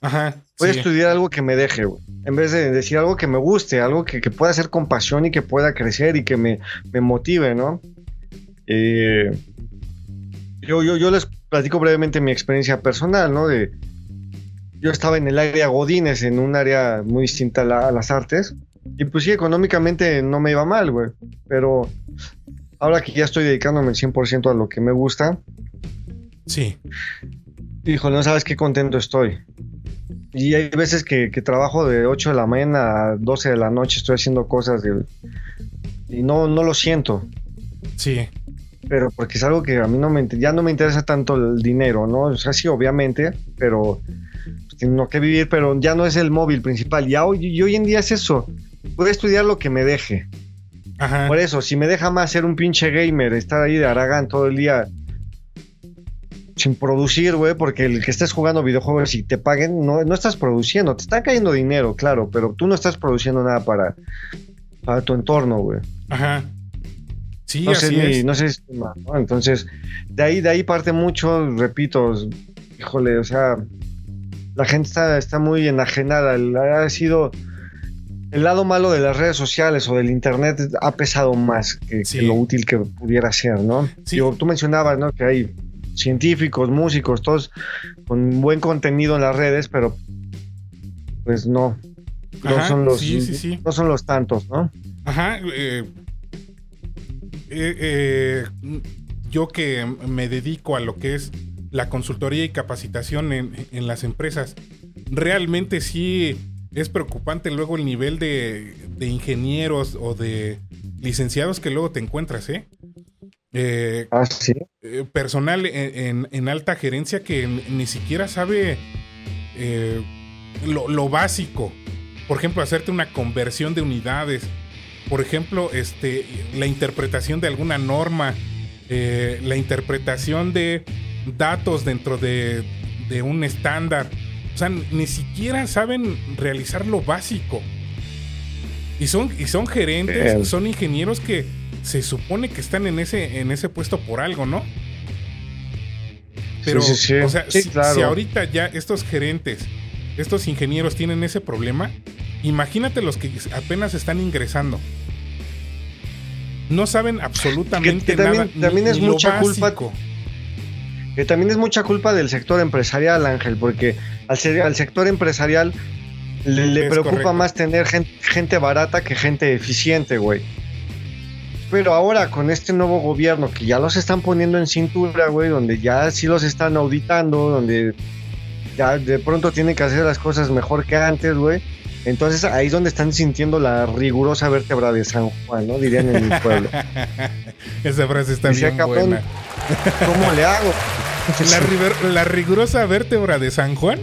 Ajá. Voy a estudiar algo que me deje, güey. En vez de decir algo que me guste, algo que, pueda ser con pasión y que pueda crecer y que me, motive, ¿no? Eh, yo, yo, yo les platico brevemente mi experiencia personal, ¿no? De, yo estaba en el área Godines, en un área muy distinta a las artes. Y pues sí, económicamente no me iba mal, güey. Pero ahora que ya estoy dedicándome el 100% a lo que me gusta. Sí. Hijo, no sabes qué contento estoy. Y hay veces que, trabajo de 8 de la mañana a 12 de la noche, estoy haciendo cosas y no, no lo siento. Sí. Pero porque es algo que a mí no me, ya no me interesa tanto el dinero, ¿no? O sea, sí, obviamente, pero tengo que vivir, pero ya no es el móvil principal. Ya hoy, y hoy en día es eso voy a estudiar lo que me deje. Por eso, si me deja más ser un pinche gamer, estar ahí de Aragán todo el día sin producir, güey, porque el que estés jugando videojuegos y te paguen, no, no estás produciendo, te está cayendo dinero, claro, pero tú no estás produciendo nada para, para tu entorno, güey. Ajá. Sí, no sé, no sé, entonces, de ahí, de ahí parte mucho, repito, híjole, o sea, la gente está, está muy enajenada, ha sido el lado malo de las redes sociales o del internet ha pesado más que, lo útil que pudiera ser, ¿no? Sí. tú mencionabas, ¿no? Que hay científicos, músicos, todos con buen contenido en las redes, pero pues no. No son los no son los tantos, ¿no? Ajá. Eh, eh, eh, yo que me dedico a lo que es la consultoría y capacitación en, en las empresas, realmente sí es preocupante luego el nivel de, ingenieros o de licenciados que luego te encuentras, ¿eh? eh ah, sí. Eh, personal en, alta gerencia que ni siquiera sabe eh, lo, básico. Por ejemplo, hacerte una conversión de unidades. Por ejemplo, este, la interpretación de alguna norma. la interpretación de datos dentro de, de un estándar o sea, ni siquiera saben realizar lo básico. Y son, y son gerentes, son ingenieros que se supone que están en ese, en ese puesto por algo, ¿no? Pero, o sea, si, ahorita ya estos gerentes estos ingenieros tienen ese problema, imagínate los que apenas están ingresando. No saben absolutamente Que- que también- nada. ni- también es ni mucha culpa- básico. Que también es mucha culpa del sector empresarial, Ángel, porque al, ser- al sector empresarial le, preocupa correcto. más tener gen- gente, barata que gente eficiente, güey. Pero ahora con este nuevo gobierno que ya los están poniendo en cintura, güey, donde ya sí los están auditando, donde ya de pronto tienen que hacer las cosas mejor que antes, güey. Entonces ahí es donde están sintiendo la rigurosa vértebra de San Juan, ¿no? Dirían en mi pueblo. Esa frase está Decía bien Capón, buena. ¿Cómo le hago? La, river- la rigurosa vértebra de San Juan.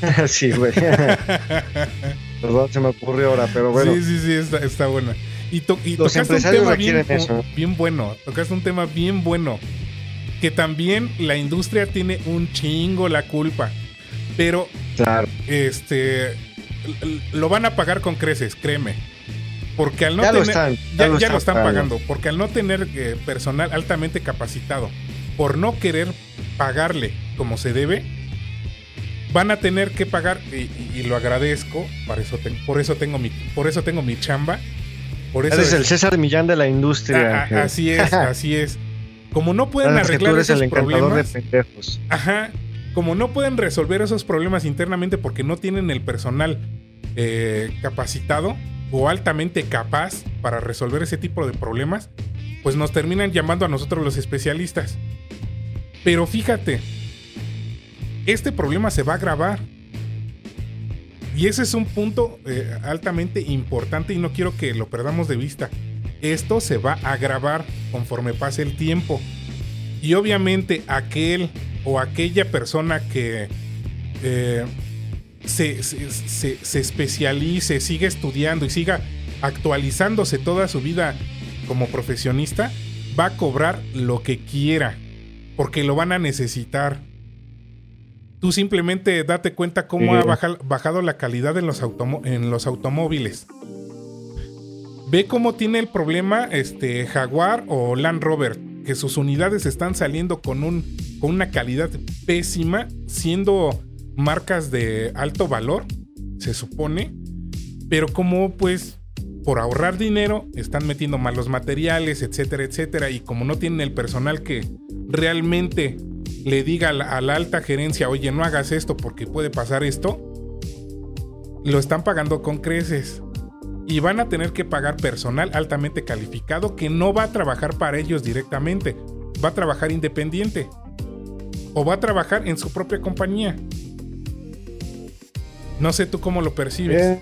sí, güey. Perdón, se me ocurrió ahora, pero bueno. Sí, sí, sí, está, está buena. Y, to- y tocaste un tema bien, eso. bien bueno. Tocaste un tema bien bueno. Que también la industria tiene un chingo la culpa. Pero Claro. este lo van a pagar con creces, créeme. Porque al no Ya lo tener están, ya, ya lo ya lo están pagando. pagando, porque al no tener eh, personal altamente capacitado, por no querer pagarle como se debe, van a tener que pagar y, y- y lo agradezco, por eso tengo, por eso tengo mi por eso tengo mi chamba. Por eso Eres es- el César Millán de la industria. Ah, ah, Ángel. así es, así es. Como no pueden Sabes que tú arreglar eres esos el problemas, de pendejos. Ajá. Como no pueden resolver esos problemas internamente porque no tienen el personal eh, capacitado o altamente capaz para resolver ese tipo de problemas, pues nos terminan llamando a nosotros los especialistas. Pero fíjate, este problema se va a agravar. Y ese es un punto eh, altamente importante y no quiero que lo perdamos de vista. Esto se va a agravar conforme pase el tiempo. Y obviamente aquel o aquella persona que eh, se, se- se- se especialice, siga estudiando y siga actualizándose toda su vida como profesionista, va a cobrar lo que quiera, porque lo van a necesitar. Tú simplemente date cuenta cómo Sí. ha baja- bajado la calidad en los, en los automóviles. Ve cómo tiene el problema este Jaguar o Land Rover, que sus unidades están saliendo con, un, con una calidad pésima, siendo marcas de alto valor, se supone, pero como pues por ahorrar dinero están metiendo malos materiales, etcétera, etcétera, y como no tienen el personal que realmente le diga a la, a la alta gerencia, oye, no hagas esto porque puede pasar esto, lo están pagando con creces. Y van a tener que pagar personal altamente calificado que no va a trabajar para ellos directamente, va a trabajar independiente. O va a trabajar en su propia compañía. No sé tú cómo lo percibes. Eh,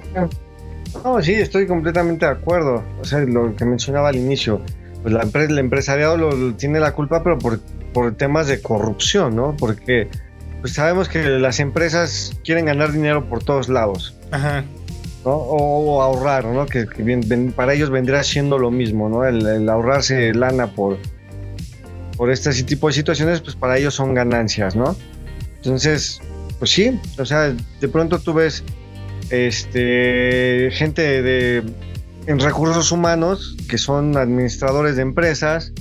no, sí, estoy completamente de acuerdo. O sea, lo que mencionaba al inicio, pues la empresa, el empresariado lo, lo tiene la culpa, pero por, por temas de corrupción, ¿no? Porque pues sabemos que las empresas quieren ganar dinero por todos lados, Ajá. ¿no? O, o ahorrar, ¿no? Que, que bien- ven- para ellos vendrá siendo lo mismo, ¿no? El, el ahorrarse lana por, por este tipo de situaciones, pues para ellos son ganancias, ¿no? Entonces, pues sí, o sea, de pronto tú ves este gente de en recursos humanos que son administradores de empresas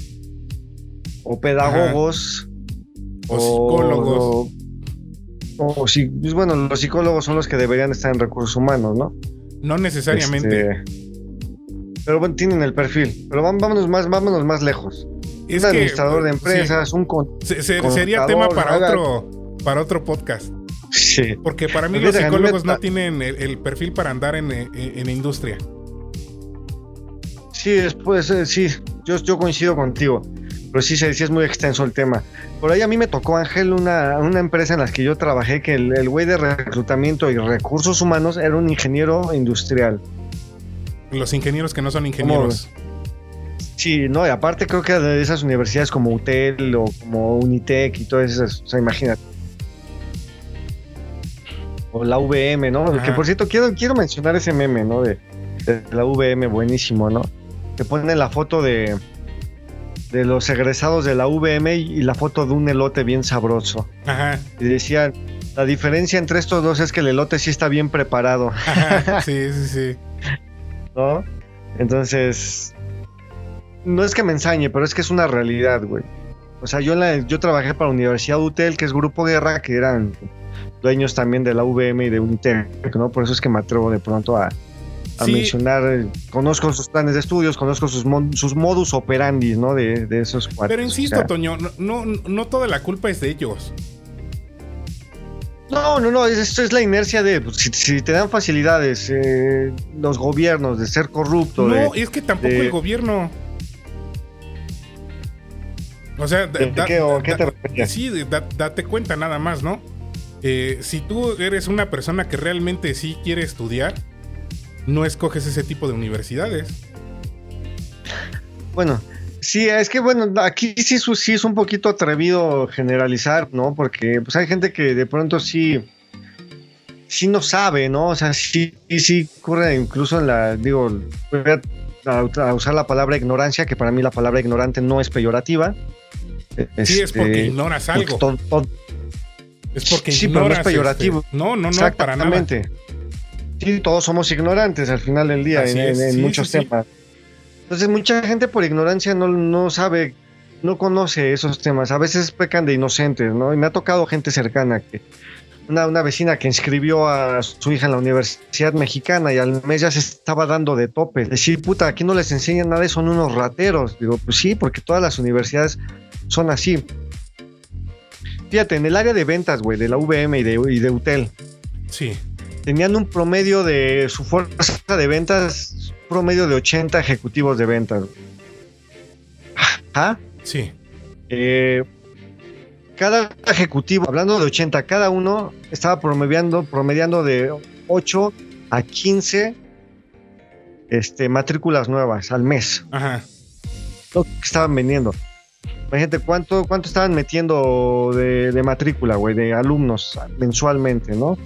o pedagogos O psicólogos. o, o si- pues bueno, los psicólogos son los que deberían estar en recursos humanos, ¿no? No necesariamente. Este, pero bueno, tienen el perfil. Pero vámonos más, vámonos más lejos. es un que, administrador de sí, empresas, un con... se- se- contador, sería tema para haga- otro, para otro podcast. Sí. Porque para mí Fíjate los psicólogos no tienen el, el perfil para andar en, en, en industria. Sí, después, eh, sí, yo, yo coincido contigo. Pero sí, sí, es muy extenso el tema. Por ahí a mí me tocó, Ángel, una, una empresa en la que yo trabajé, que el el güey de reclutamiento y recursos humanos era un ingeniero industrial. Los ingenieros que no son ingenieros. Sí, no, y aparte creo que de esas universidades como UTEL o como Unitec y todas esas, o sea, imagínate. O la VM, ¿no? Ajá. Que por cierto, quiero, quiero mencionar ese meme, ¿no? De, de la VM, buenísimo, ¿no? Que ponen la foto de, de los egresados de la VM y, la foto de un elote bien sabroso. Ajá, Y decían, la diferencia entre estos dos es que el elote sí está bien preparado, ajá, sí, sí, sí. ¿no? Entonces, no es que me ensañe, pero es que es una realidad, güey. O sea, yo, en la, yo trabajé para la Universidad UTEL, que es Grupo Guerra, que eran dueños también de la VM y de Unitec, ¿no? Por eso es que me atrevo de pronto a, a Sí. mencionar, eh, conozco sus planes de estudios, conozco sus, mon- sus modus operandi, ¿no? De, de esos cuates. Pero insisto, O sea, Toño, no, no, no toda la culpa es de ellos. No, no, no, es- esto es la inercia de, pues, si, si te dan facilidades eh, los gobiernos de ser corrupto, No, de- es que tampoco de- el gobierno. O sea, da- ¿De da- qué o a qué da- te sí, date cuenta nada más, ¿no? Eh, si tú eres una persona que realmente sí quiere estudiar, no escoges ese tipo de universidades. Bueno, sí, es que bueno, aquí sí, es- sí es un poquito atrevido generalizar, ¿no? Porque pues hay gente que de pronto sí, sí no sabe, ¿no? O sea, sí, sí, ocurre incluso en la, digo, voy a, usar la palabra ignorancia, que para mí la palabra ignorante no es peyorativa. Sí, es porque Este, ignoras algo. Es porque Sí, pero no es peyorativo. este, no, no, no, para nada. Exactamente. Sí, todos somos ignorantes al final del día Así en, es, en- en sí, muchos sí, temas. Entonces, mucha gente por ignorancia no, no sabe, no conoce esos temas. A veces pecan de inocentes, ¿no? Y me ha tocado gente cercana que. Una, una vecina que inscribió a su hija en la Universidad Mexicana y al mes ya se estaba dando de tope. Decir, puta, aquí no les enseñan nada son unos rateros. Digo, pues sí, porque todas las universidades son así. Fíjate, en el área de ventas, güey, de la VM y de, y de UTEL, Sí. tenían un promedio de su fuerza de ventas, un promedio de 80 ejecutivos de ventas. Ajá. Sí. Eh, cada ejecutivo, hablando de 80, cada uno estaba promediando, promediando de 8 a 15 este, matrículas nuevas al mes. Ajá. Lo que estaban vendiendo. Imagínate cuánto, cuánto estaban metiendo de, de matrícula, güey, de alumnos mensualmente, ¿no?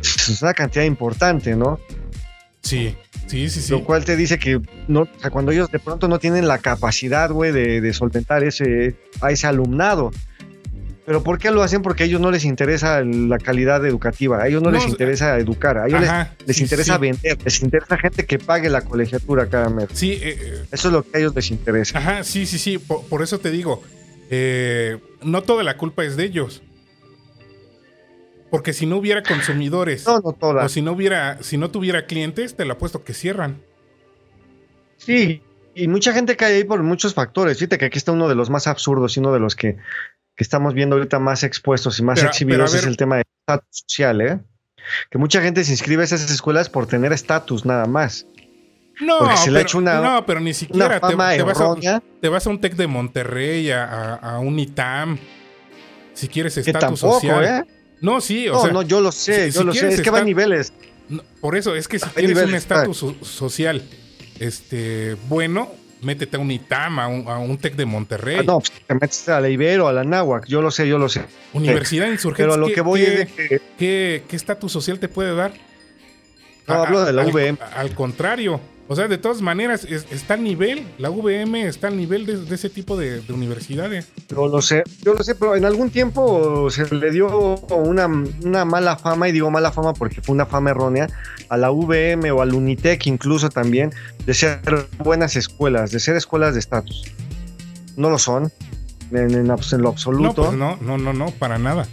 Es una cantidad importante, ¿no? Sí. Sí, sí, sí. Lo cual te dice que no, o sea, cuando ellos de pronto no tienen la capacidad, güey, de, de solventar ese, a ese alumnado. Pero ¿por qué lo hacen? Porque a ellos no les interesa la calidad educativa, a ellos no, No, les interesa educar, a ellos les- Ajá, les, sí, interesa sí. vender, les interesa gente que pague la colegiatura cada mes. Sí, eh, eh, Eso es lo que a ellos les interesa. Ajá, sí, sí, sí. Por, por eso te digo, eh, no toda la culpa es de ellos. Porque si no hubiera consumidores No, no o si no hubiera, si no tuviera clientes, te lo apuesto que cierran. Sí, y mucha gente cae ahí por muchos factores. Fíjate que aquí está uno de los más absurdos y uno de los que, que estamos viendo ahorita más expuestos y más Pero- exhibidos pero es el tema de estatus social, ¿eh? Que mucha gente se inscribe a esas escuelas por tener estatus nada más. No, Porque se le ha pero, hecho una- no, pero ni siquiera te, vas a, te vas a un TEC de Monterrey, a, a- un ITAM, si quieres estatus tampoco, social. ¿eh? No, sí, o No, sea, no, yo lo sé, si- yo si lo sé. Es que va a niveles. no, por eso es que si tienes un estatus so- social este, bueno, métete a un ITAM, a un, a un TEC de Monterrey. Ah, no, pues te metes a la Ibero, a la Náhuac, yo lo sé, yo lo sé. Universidad Insurgentes. Pero a lo ¿qué- que voy qué- es de que ¿Qué qué estatus social te puede dar? No, A- hablo de la al, VM. Al contrario. O sea, de todas maneras, es- está al nivel, la VM está al nivel de, de ese tipo de, de universidades. Yo lo sé, yo lo sé, pero en algún tiempo se le dio una, una mala fama, y digo mala fama porque fue una fama errónea, a la VM o al Unitec incluso también, de ser buenas escuelas, de ser escuelas de estatus. No lo son, en, en abs- en lo No, absoluto. pues no, no, no, no, para nada.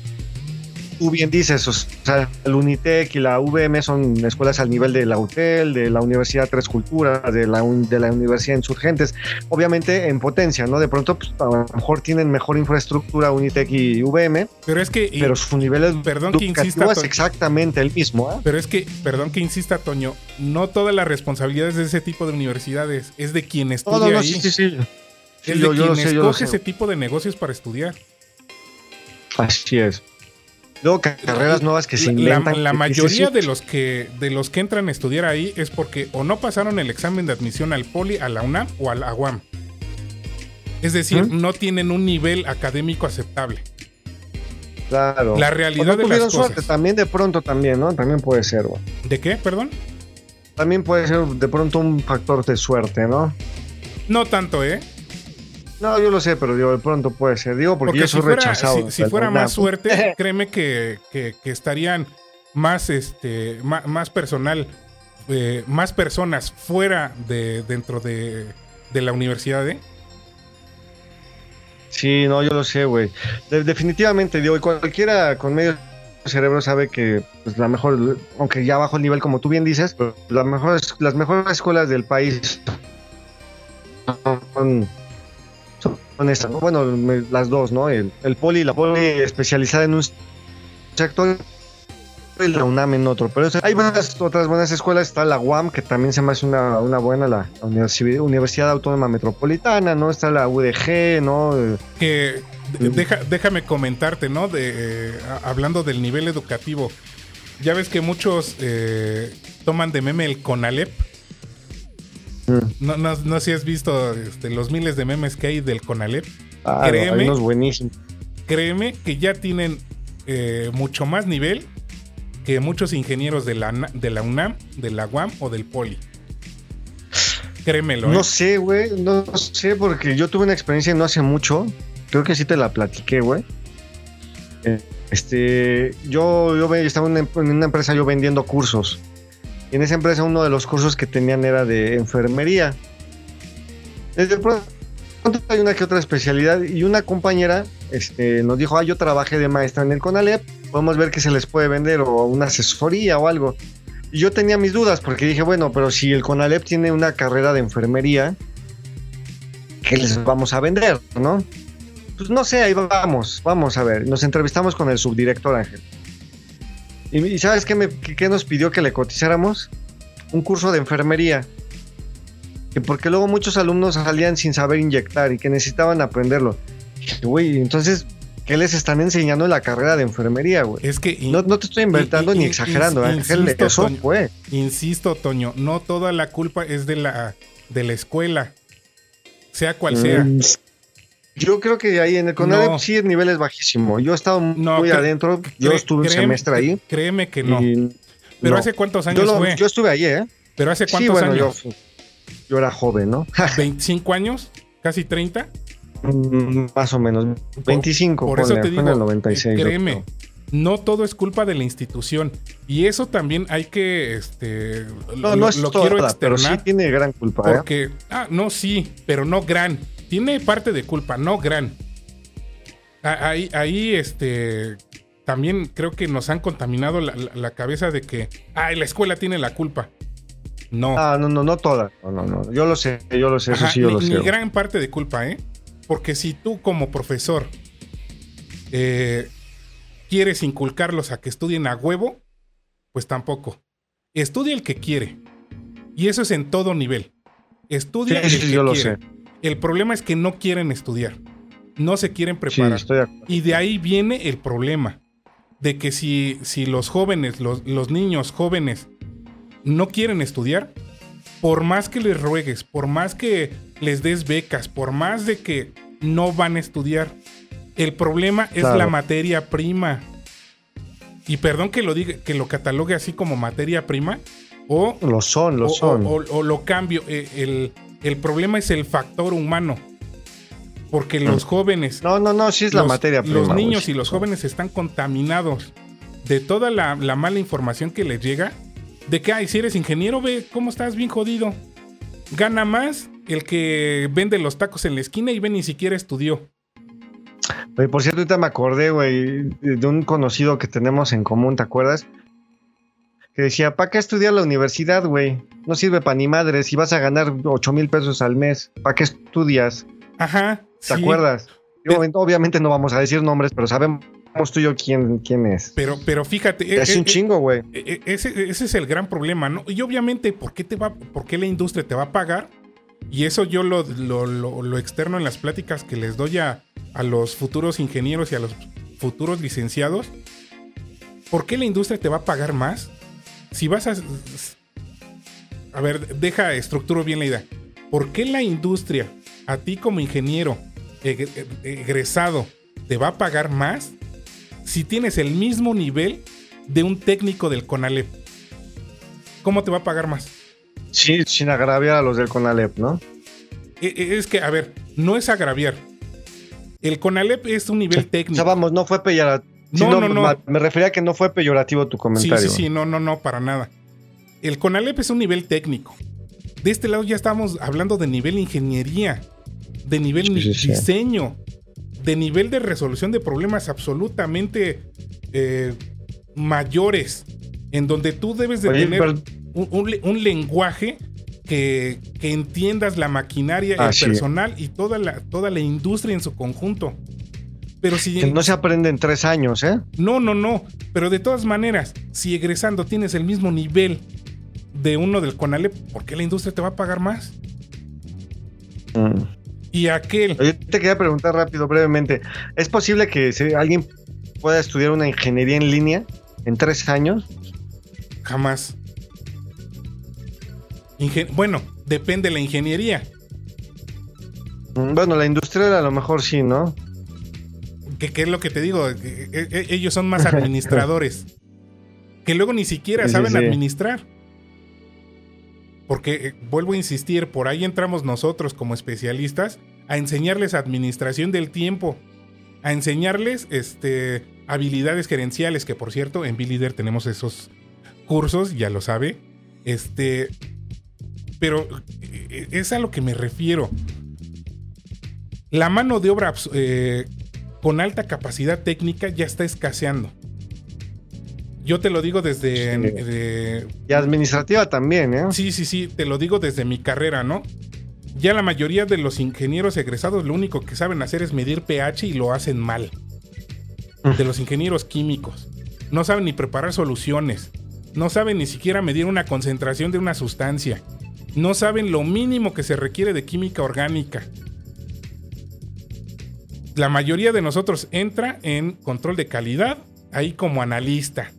Tú bien dices, o sea, el Unitec y la VM son escuelas al nivel de la UTEL, de la Universidad Tres Culturas, de la, de la Universidad Insurgentes, obviamente en potencia, ¿no? De pronto, pues, a lo mejor tienen mejor infraestructura Unitec y VM, Pero es que, pero su nivel perdón que insista, es exactamente el mismo. ¿eh? pero es que, perdón que insista, Toño, no todas las responsabilidades de ese tipo de universidades es de quien estudia no, no, ahí. sí, sí, sí. Sí, es de yo, quien yo escoge sé. ese tipo de negocios para estudiar. Así es. Luego carreras nuevas que se La- inventan. La, mayoría de los que de los que entran a estudiar ahí es porque o no pasaron el examen de admisión al Poli, a la UNAM o a la UAM. Es decir, ¿Mm? no tienen un nivel académico aceptable. Claro. La O realidad no de las tuvieron cosas. suerte, también de pronto también, ¿no? También puede ser, güey. ¿De qué? Perdón. También puede ser de pronto un factor de suerte, ¿no? No tanto, ¿eh? No, yo lo sé, pero digo, de pronto puede ser. Digo, porque, Porque yo si soy fuera, rechazado. si, si fuera más suerte, créeme que, que- que estarían más, este, más, más personal, eh, más personas fuera de dentro de, de la universidad, ¿eh? Sí, no, yo lo sé, güey. De- definitivamente, digo, y cualquiera con medio cerebro sabe que pues, la mejor, aunque ya bajo el nivel, como tú bien dices, pero las mejores, las mejores escuelas del país son, son estas, ¿no? Bueno, las dos, ¿no? El, el poli, la poli especializada en un sector y la UNAM en otro. Pero hay varias otras buenas escuelas. Está la UAM, que también se me hace una, una buena, la, la Universi- Universidad Autónoma Metropolitana, ¿no? Está la UDG, ¿no? Que de- deja- déjame comentarte, ¿no? De, eh, hablando del nivel educativo. Ya ves que muchos eh, toman de meme el CONALEP. No, no, si has visto este, los miles de memes que hay del CONALEP. ah, Créeme. hay unos buenísimos. Créeme que ya tienen eh, mucho más nivel que muchos ingenieros de la, de la UNAM, de la UAM o del Poli. Créemelo. ¿eh? No sé, güey, no sé, porque yo tuve una experiencia no hace mucho. Creo que sí te la platiqué, güey. Eh, Este, yo, yo estaba en una, en una empresa yo vendiendo cursos. En esa empresa uno de los cursos que tenían era de enfermería. Desde pronto hay una que otra especialidad y una compañera este, nos dijo, ah, yo trabajé de maestra en el CONALEP, podemos ver qué se les puede vender o una asesoría o algo. Y yo tenía mis dudas porque dije, bueno, pero si el CONALEP tiene una carrera de enfermería, ¿qué les vamos a vender, no? Pues no sé, ahí vamos, vamos a ver. Nos entrevistamos con el subdirector Ángel. Y, y ¿sabes qué, me, qué- nos pidió que le cotizáramos? Un curso de enfermería. Que porque luego muchos alumnos salían sin saber inyectar y que necesitaban aprenderlo. Güey, entonces, ¿qué les están enseñando en la carrera de enfermería, güey? Es que. No, no te estoy inventando ni exagerando, Ángel. insisto, Eso Toño. fue. Insisto, Toño, no toda la culpa es de la, de la escuela. Sea cual sea. Yo creo que ahí en el CONALEP No. sí el nivel es bajísimo. Yo he estado No, muy adentro, yo estuve un créeme- semestre ahí. Créeme que no. Pero no. hace cuántos yo, años lo- fue. yo estuve ahí, ¿eh? Pero hace Sí, cuántos bueno, yo, años. yo era joven, ¿no? 25 años, casi 30. Mm, Más o menos. 25, Por eso ponle, te digo, el 96. yo créeme, no todo es culpa de la institución. Y eso también hay que, este, No, lo, no es lo toda, quiero pero sí externar tiene gran culpa, ¿eh? porque, ah, no, sí, pero no gran. Tiene parte de culpa, no gran. Ahí, ahí, este, también creo que nos han contaminado la, la- la cabeza de que, ay, la escuela tiene la culpa. No. Ah, no, no, no toda. No, no, no. Yo lo sé, yo lo sé, eso sí yo ni, lo ni sé. gran parte de culpa, ¿eh? Porque si tú como profesor eh, quieres inculcarlos a que estudien a huevo, pues tampoco. Estudia el que quiere. Y eso es en todo nivel. Estudia Sí, el sí, que yo lo sé. El problema es que no quieren estudiar. No se quieren Sí, preparar. estoy. Y de ahí viene el problema. De que si, si los jóvenes, los, los niños jóvenes, no quieren estudiar, por más que les ruegues, por más que les des becas, por más de que no van a estudiar, el problema es Claro. la materia prima. Y perdón que lo diga, que lo catalogue así como materia prima, o, Lo son, lo o- son. o- o- o lo cambio. eh, El, el problema es el factor humano. Porque los jóvenes no, no, no, sí es la los- materia prima. Los niños y los jóvenes están contaminados de toda la, la mala información que les llega. De que, ay, si eres ingeniero, ve cómo estás bien jodido. Gana más el que vende los tacos en la esquina y ve ni siquiera estudió. Oye, por cierto, ahorita me acordé, güey, de un conocido que tenemos en común, ¿te acuerdas? Que decía, ¿para qué estudiar la universidad, güey? No sirve para ni madre, si vas a ganar 8 mil pesos al mes, ¿para qué estudias? Ajá. ¿Te sí, acuerdas? Y Pe- obviamente, no vamos a decir nombres, pero sabemos tú y yo quién, quién es. Pero, pero fíjate. Es eh, un eh, chingo, güey. eh, ese, ese es el gran problema, ¿no? Y obviamente, ¿por qué, te va, por qué la industria te va a pagar? Y eso yo lo, lo, lo- lo externo en las pláticas que les doy a, a los futuros ingenieros y a los futuros licenciados. ¿Por qué la industria te va a pagar más? Si vas a... A ver, deja, estructuro bien la idea. ¿Por qué la industria, a ti como ingeniero egre- egresado, te va a pagar más si tienes el mismo nivel de un técnico del CONALEP? ¿Cómo te va a pagar más? Sí, sin agraviar a los del CONALEP, ¿no? E- e- Es que, a ver, no es agraviar. El CONALEP es un nivel O sea, técnico. vamos, no fue peyorativo. No, no, no. ma- Me refería a que no fue peyorativo tu Sí, comentario. sí, sí, no, no, no, para nada. El CONALEP es un nivel técnico. De este lado ya estamos hablando de nivel ingeniería, de nivel Sí, sí, sí. diseño. de nivel de resolución de problemas absolutamente eh, mayores, en donde tú debes de tener un, lenguaje que, entiendas la maquinaria, el personal y toda la, toda la industria en su conjunto. Pero si. Que no se aprende en tres años, ¿eh? No, no, no. Pero de todas maneras, si egresando tienes el mismo nivel de uno del CONALEP, ¿por qué la industria te va a pagar más? Mm. Y aquel. Yo te quería preguntar rápido, brevemente. ¿Es posible que alguien pueda estudiar una ingeniería en línea en tres años? Jamás. bueno, depende de la ingeniería. Mm, bueno, la industria a lo mejor sí, ¿no? ¿Qué, es lo que te digo? Ellos son más administradores. que luego ni siquiera saben administrar. Porque, eh, vuelvo a insistir, por ahí entramos nosotros como especialistas a enseñarles administración del tiempo, a enseñarles este, habilidades gerenciales, que por cierto, en B-Leader tenemos esos cursos, ya lo sabe. Este, pero eh, es a lo que me refiero. La mano de obra eh, con alta capacidad técnica ya está escaseando. Yo te lo digo desde... y administrativa también, ¿eh? Sí, sí, sí, te lo digo desde mi carrera, ¿no? Ya la mayoría de los ingenieros egresados lo único que saben hacer es medir pH y lo hacen mal. De los ingenieros químicos. No saben ni preparar soluciones. No saben ni siquiera medir una concentración de una sustancia. No saben lo mínimo que se requiere de química orgánica. La mayoría de nosotros entra en control de calidad ahí como analista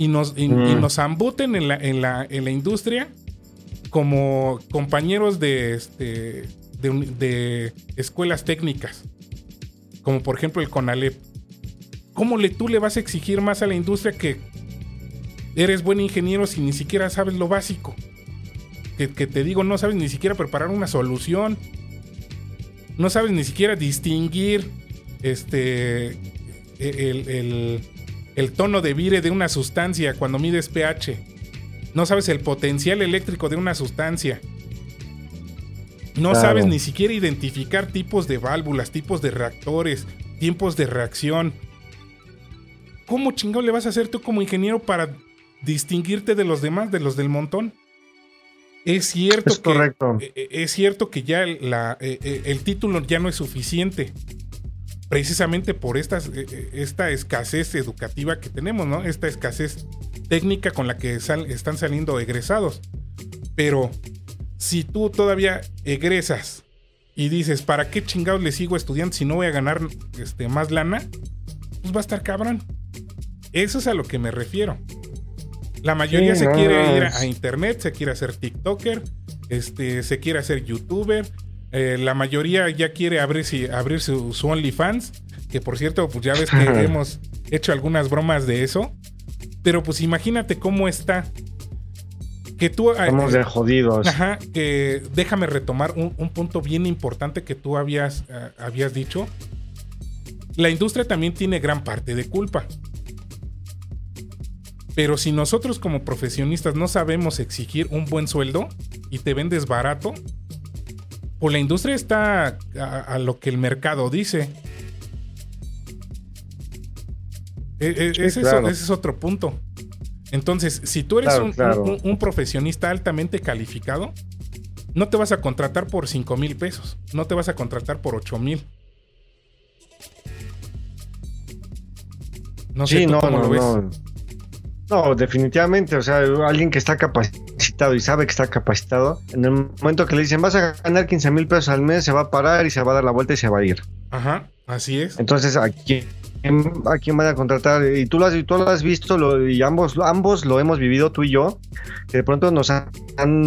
y nos, mm. nos ambuten en la, en, la, en la industria como compañeros de, este, de, escuelas técnicas, como por ejemplo el CONALEP. ¿Cómo le, tú le vas a exigir más a la industria que eres buen ingeniero si ni siquiera sabes lo básico? Que, te digo, no sabes ni siquiera preparar una solución. No sabes ni siquiera distinguir este el, el tono de vire de una sustancia cuando mides pH. No sabes el potencial eléctrico de una sustancia. No sabes ni siquiera identificar tipos de válvulas, tipos de reactores, tiempos de reacción. ¿Cómo chingado le vas a hacer tú como ingeniero para distinguirte de los demás, de los del montón? Es cierto, que, correcto. E, e, es cierto que ya la, e, el título ya no es suficiente precisamente por esta, eh, eh, esta escasez educativa que tenemos, ¿no? Esta escasez técnica con la que están saliendo egresados. Pero si tú todavía egresas y dices, ¿para qué chingados le sigo estudiando si no voy a ganar este, más lana? Pues va a estar cabrón. Eso es a lo que me refiero. La mayoría se quiere ir a, internet, se quiere hacer TikToker, este, se quiere hacer YouTuber, eh, la mayoría ya quiere abrir, abrir su, OnlyFans, que por cierto, pues ya ves que hemos hecho algunas bromas de eso. Pero pues imagínate cómo está. Que tú. Estamos eh, de jodidos. Ajá, que déjame retomar un, punto bien importante que tú habías, eh, habías dicho. La industria también tiene gran parte de culpa. Pero si nosotros como profesionistas no sabemos exigir un buen sueldo y te vendes barato, pues la industria está a, lo que el mercado dice. E, e, ese, es, otro punto. Entonces, si tú eres un, profesionista altamente calificado, no te vas a contratar por 5 mil pesos, no te vas a contratar por 8 mil. No sé cómo lo ves. No, definitivamente, o sea, alguien que está capacitado y sabe que está capacitado, en el momento que le dicen vas a ganar 15 mil pesos al mes, se va a parar y se va a dar la vuelta y se va a ir. Ajá, así es. Entonces, ¿a quién, a quién van a contratar? Y tú lo has, tú lo has visto lo, y ambos, ambos lo hemos vivido, tú y yo, que de pronto nos han,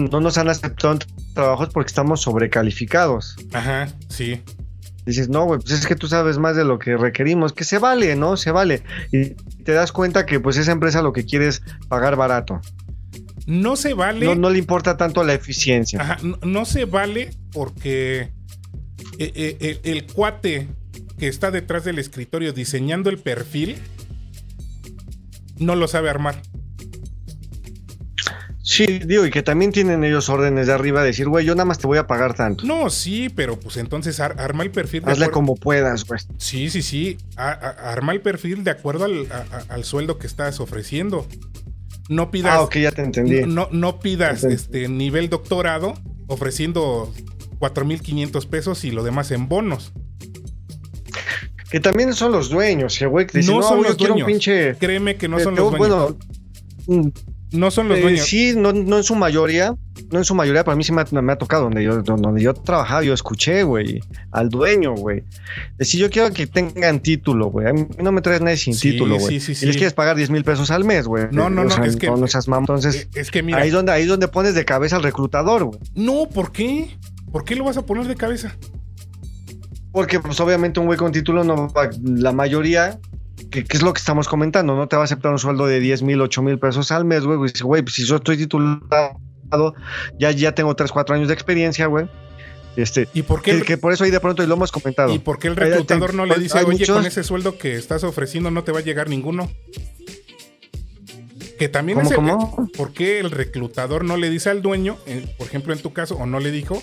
no nos han aceptado trabajos porque estamos sobrecalificados. Ajá, sí. Dices, no, güey, pues es que tú sabes más de lo que requerimos, que se vale, ¿no? Se vale. Y te das cuenta que pues esa empresa lo que quiere es pagar barato. No se vale. No, le importa tanto la eficiencia. Ajá, no, se vale porque eh, eh, el, cuate que está detrás del escritorio diseñando el perfil no lo sabe armar. Sí, digo, y que también tienen ellos órdenes de arriba de decir, güey, yo nada más te voy a pagar tanto. No, sí, pero pues entonces ar- arma el perfil. de Hazle como puedas, güey. Sí, sí, sí. A- arma el perfil de acuerdo al, al sueldo que estás ofreciendo. No pidas. Ah, ok, ya te entendí. No, no pidas este nivel doctorado ofreciendo 4.500 pesos y lo demás en bonos. Que también son los dueños, eh, güey. que dicen, no no, son los quiero dueños. un pinche. Créeme que no eh, son los dueños. Bueno, no son los eh, dueños. sí, no, no en su mayoría. No en su mayoría, para mí sí me ha, me ha tocado. Donde yo, donde yo trabajaba, yo escuché, güey, al dueño, güey. Decir, yo quiero que tengan título, güey. A mí no me traes nadie sin Sí, título, güey. sí, sí, Y les sí. quieres pagar 10 mil pesos al mes, güey. No, no, O no, sea, es que- No, seas mamón. Entonces, Eh, es que mira. ahí, donde, ahí es donde pones de cabeza al reclutador, güey. No, ¿por qué? ¿Por qué lo vas a poner de cabeza? Porque, pues, obviamente, un güey con título no va, la mayoría, que es lo que estamos comentando, no te va a aceptar un sueldo de 10 mil, 8 mil pesos al mes, güey. Dice, güey, pues, si yo estoy titulado, ya, ya tengo 3, 4 años de experiencia, güey. Este, ¿Y por qué? el- que por eso ahí de pronto, y lo hemos comentado. ¿Y por qué el reclutador no le hay dice, oye, muchos- con ese sueldo que estás ofreciendo no te va a llegar ninguno? Que también ¿Cómo, es el- cómo? ¿Por qué el reclutador no le dice al dueño, eh, por ejemplo en tu caso, o no le dijo,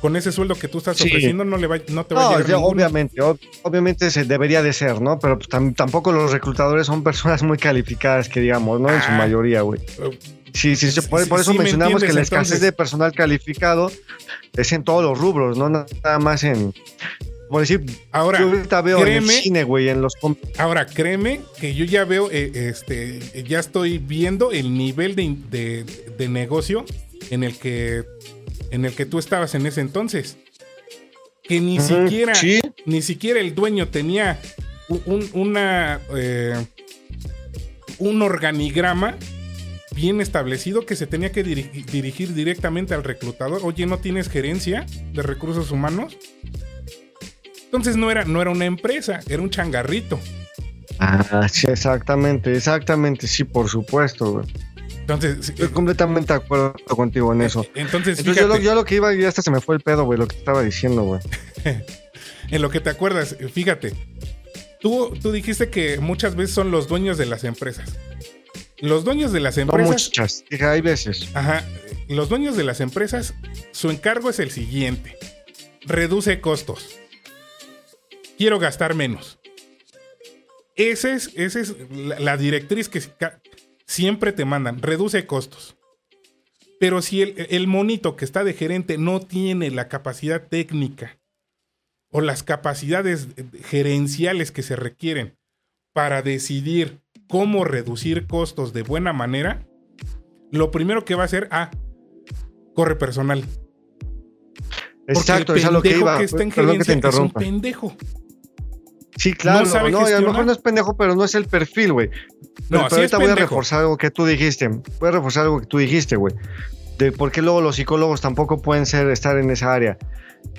con ese sueldo que tú estás Sí. ofreciendo no, le va, no te va a llegar obviamente, ob- obviamente se debería de ser, ¿no? Pero pues, tam- tampoco los reclutadores son personas muy calificadas, que digamos, ¿no? En su Ah. mayoría, güey. Eh, Sí, sí, sí, por, Sí, por eso sí mencionamos que la escasez entonces. de personal calificado es en todos los rubros, no nada más en. Por decir, Ahora, yo ahorita veo en el cine, güey, en los. Ahora, créeme que yo ya veo, eh, este, ya estoy viendo el nivel de, de- de negocio en el que en el que tú estabas en ese entonces. Que ni siquiera, Sí, ni siquiera el dueño tenía un, una eh, un organigrama bien establecido que se tenía que diri- dirigir directamente al reclutador. Oye, ¿no tienes gerencia de recursos humanos? Entonces no era, no era una empresa, era un changarrito. Ah, sí, exactamente, exactamente, sí, por supuesto, güey. Entonces, Estoy completamente de acuerdo contigo en eso. entonces, Entonces, yo lo, fíjate, yo lo que iba, y hasta se me fue el pedo, güey, lo que estaba diciendo, güey. en lo que te acuerdas, fíjate, tú, tú dijiste que muchas veces son los dueños de las empresas. Los dueños de las No empresas, muchas, dije, hay veces. ajá, los dueños de las empresas, su encargo es el siguiente: reduce costos. Quiero gastar menos. Esa es, esa es la, la directriz que siempre te mandan: reduce costos. Pero si el, el monito que está de gerente no tiene la capacidad técnica o las capacidades gerenciales que se requieren para decidir cómo reducir costos de buena manera, lo primero que va a hacer, ah, corre personal. Porque Exacto, el es a lo que iba. que está en Perdón que te gerencia es un pendejo. Sí, claro. no No, y a lo mejor no es pendejo, pero no es el perfil, güey. Pero, No, pero ahorita voy a reforzar algo que tú dijiste. Voy a reforzar algo que tú dijiste, güey. De por qué luego los psicólogos tampoco pueden ser, estar en esa área.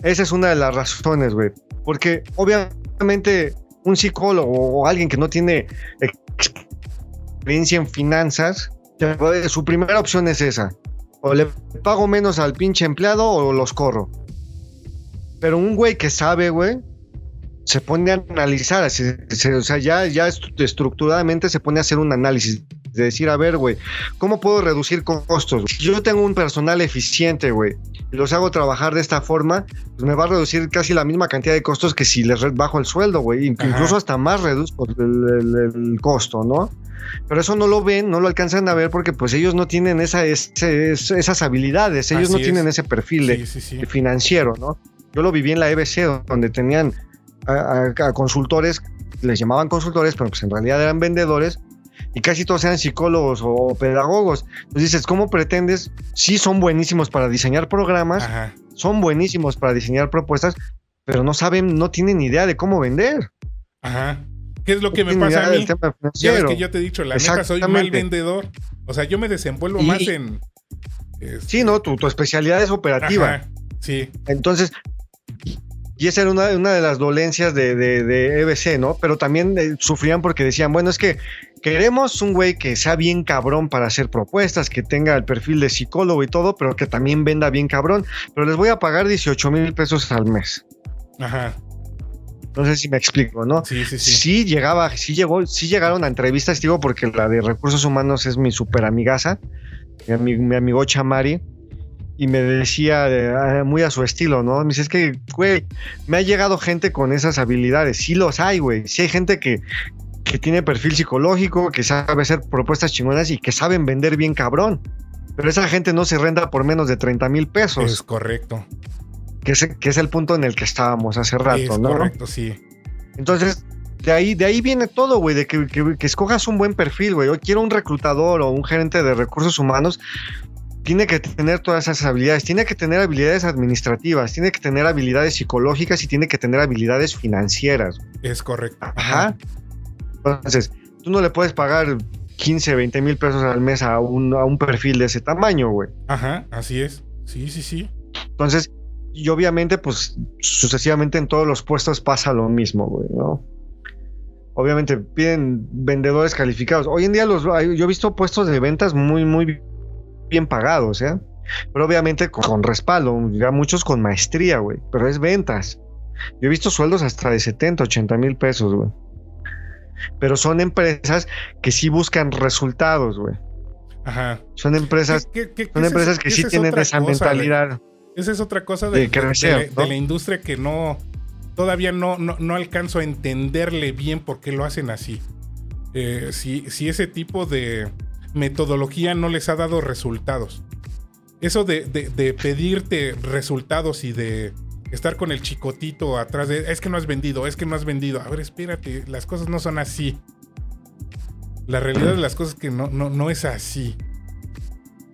Esa es una de las razones, güey. Porque obviamente un psicólogo o alguien que no tiene experiencia en finanzas, su primera opción es esa. O le pago menos al pinche empleado o los corro. Pero un güey que sabe, güey, se pone a analizar, se- se- o sea, ya, ya est- estructuradamente se pone a hacer un análisis. De decir, a ver, güey, ¿cómo puedo reducir costos? Si yo tengo un personal eficiente, güey, y los hago trabajar de esta forma, pues me va a reducir casi la misma cantidad de costos que si les bajo el sueldo, güey. Incluso hasta más reduzco el, el- el costo, ¿no? Pero eso no lo ven, no lo alcanzan a ver porque pues ellos no tienen esa, ese- es- esas habilidades, ellos Así no es. tienen ese perfil de, Sí, sí, sí. financiero, ¿no? Yo lo viví en la EBC, donde tenían a, consultores, les llamaban consultores, pero pues en realidad eran vendedores, y casi todos eran psicólogos o pedagogos. Entonces dices, ¿cómo pretendes? Sí son buenísimos para diseñar programas, Ajá. son buenísimos para diseñar propuestas, pero no saben, no tienen idea de cómo vender. Ajá. ¿Qué es lo que No me pasa a mí? Ya que yo te he dicho, la neta soy mal vendedor. O sea, yo me desenvuelvo Y- más en. este, Sí, no, tu, tu especialidad es operativa. Ajá, sí. Entonces, y esa era una, una de las dolencias de, de, de EBC, ¿no? Pero también eh, sufrían porque decían, bueno, es que queremos un güey que sea bien cabrón para hacer propuestas, que tenga el perfil de psicólogo y todo, pero que también venda bien cabrón, pero les voy a pagar 18 mil pesos al mes. Ajá. No sé si me explico, ¿no? Sí, sí, sí. Sí llegaba, sí llegó, sí llegaron a entrevistas, digo, porque la de recursos humanos es mi súper amigaza. mi, amigo, mi amigo Chamari, y me decía ah, muy a su estilo, ¿no? Me dice, es que, güey, me ha llegado gente con esas habilidades. Sí los hay, güey. Sí hay gente que, que tiene perfil psicológico, que sabe hacer propuestas chingonas y que saben vender bien cabrón. Pero esa gente no se renta por menos de 30 mil pesos. Es correcto. Que es, que es el punto en el que estábamos hace rato, es ¿no? correcto, sí. Entonces, de ahí, de ahí viene todo, güey, de que, que- que escojas un buen perfil, güey. Yo quiero un reclutador o un gerente de recursos humanos. Tiene que tener todas esas habilidades, tiene que tener habilidades administrativas, tiene que tener habilidades psicológicas y tiene que tener habilidades financieras. Es correcto. Ajá. Entonces, tú no le puedes pagar 15, 20 mil pesos al mes a un, a un perfil de ese tamaño, güey. Ajá, así es. Sí, sí, sí. Entonces, y obviamente, pues sucesivamente en todos los puestos pasa lo mismo, güey, ¿no? Obviamente piden vendedores calificados. Hoy en día los, yo he visto puestos de ventas muy, muy bien pagados, ¿eh? Pero obviamente con, con respaldo, ya muchos con maestría, güey. Pero es ventas. Yo he visto sueldos hasta de 70, 80 mil pesos, güey. Pero son empresas que sí buscan resultados, güey. Ajá. Son empresas, ¿Qué- qué- qué- son empresas es- que sí es tienen esa cosa, mentalidad. Esa es otra cosa de crecer, de la- ¿no? de la industria que no todavía no, no, no alcanzo a entenderle bien por qué lo hacen así. Eh, si, si ese tipo de metodología no les ha dado resultados. Eso de, de- de pedirte resultados y de estar con el chicotito atrás de es que no has vendido, es que no has vendido. A ver, espérate, las cosas no son así. La realidad de las cosas es que no, no, no es así.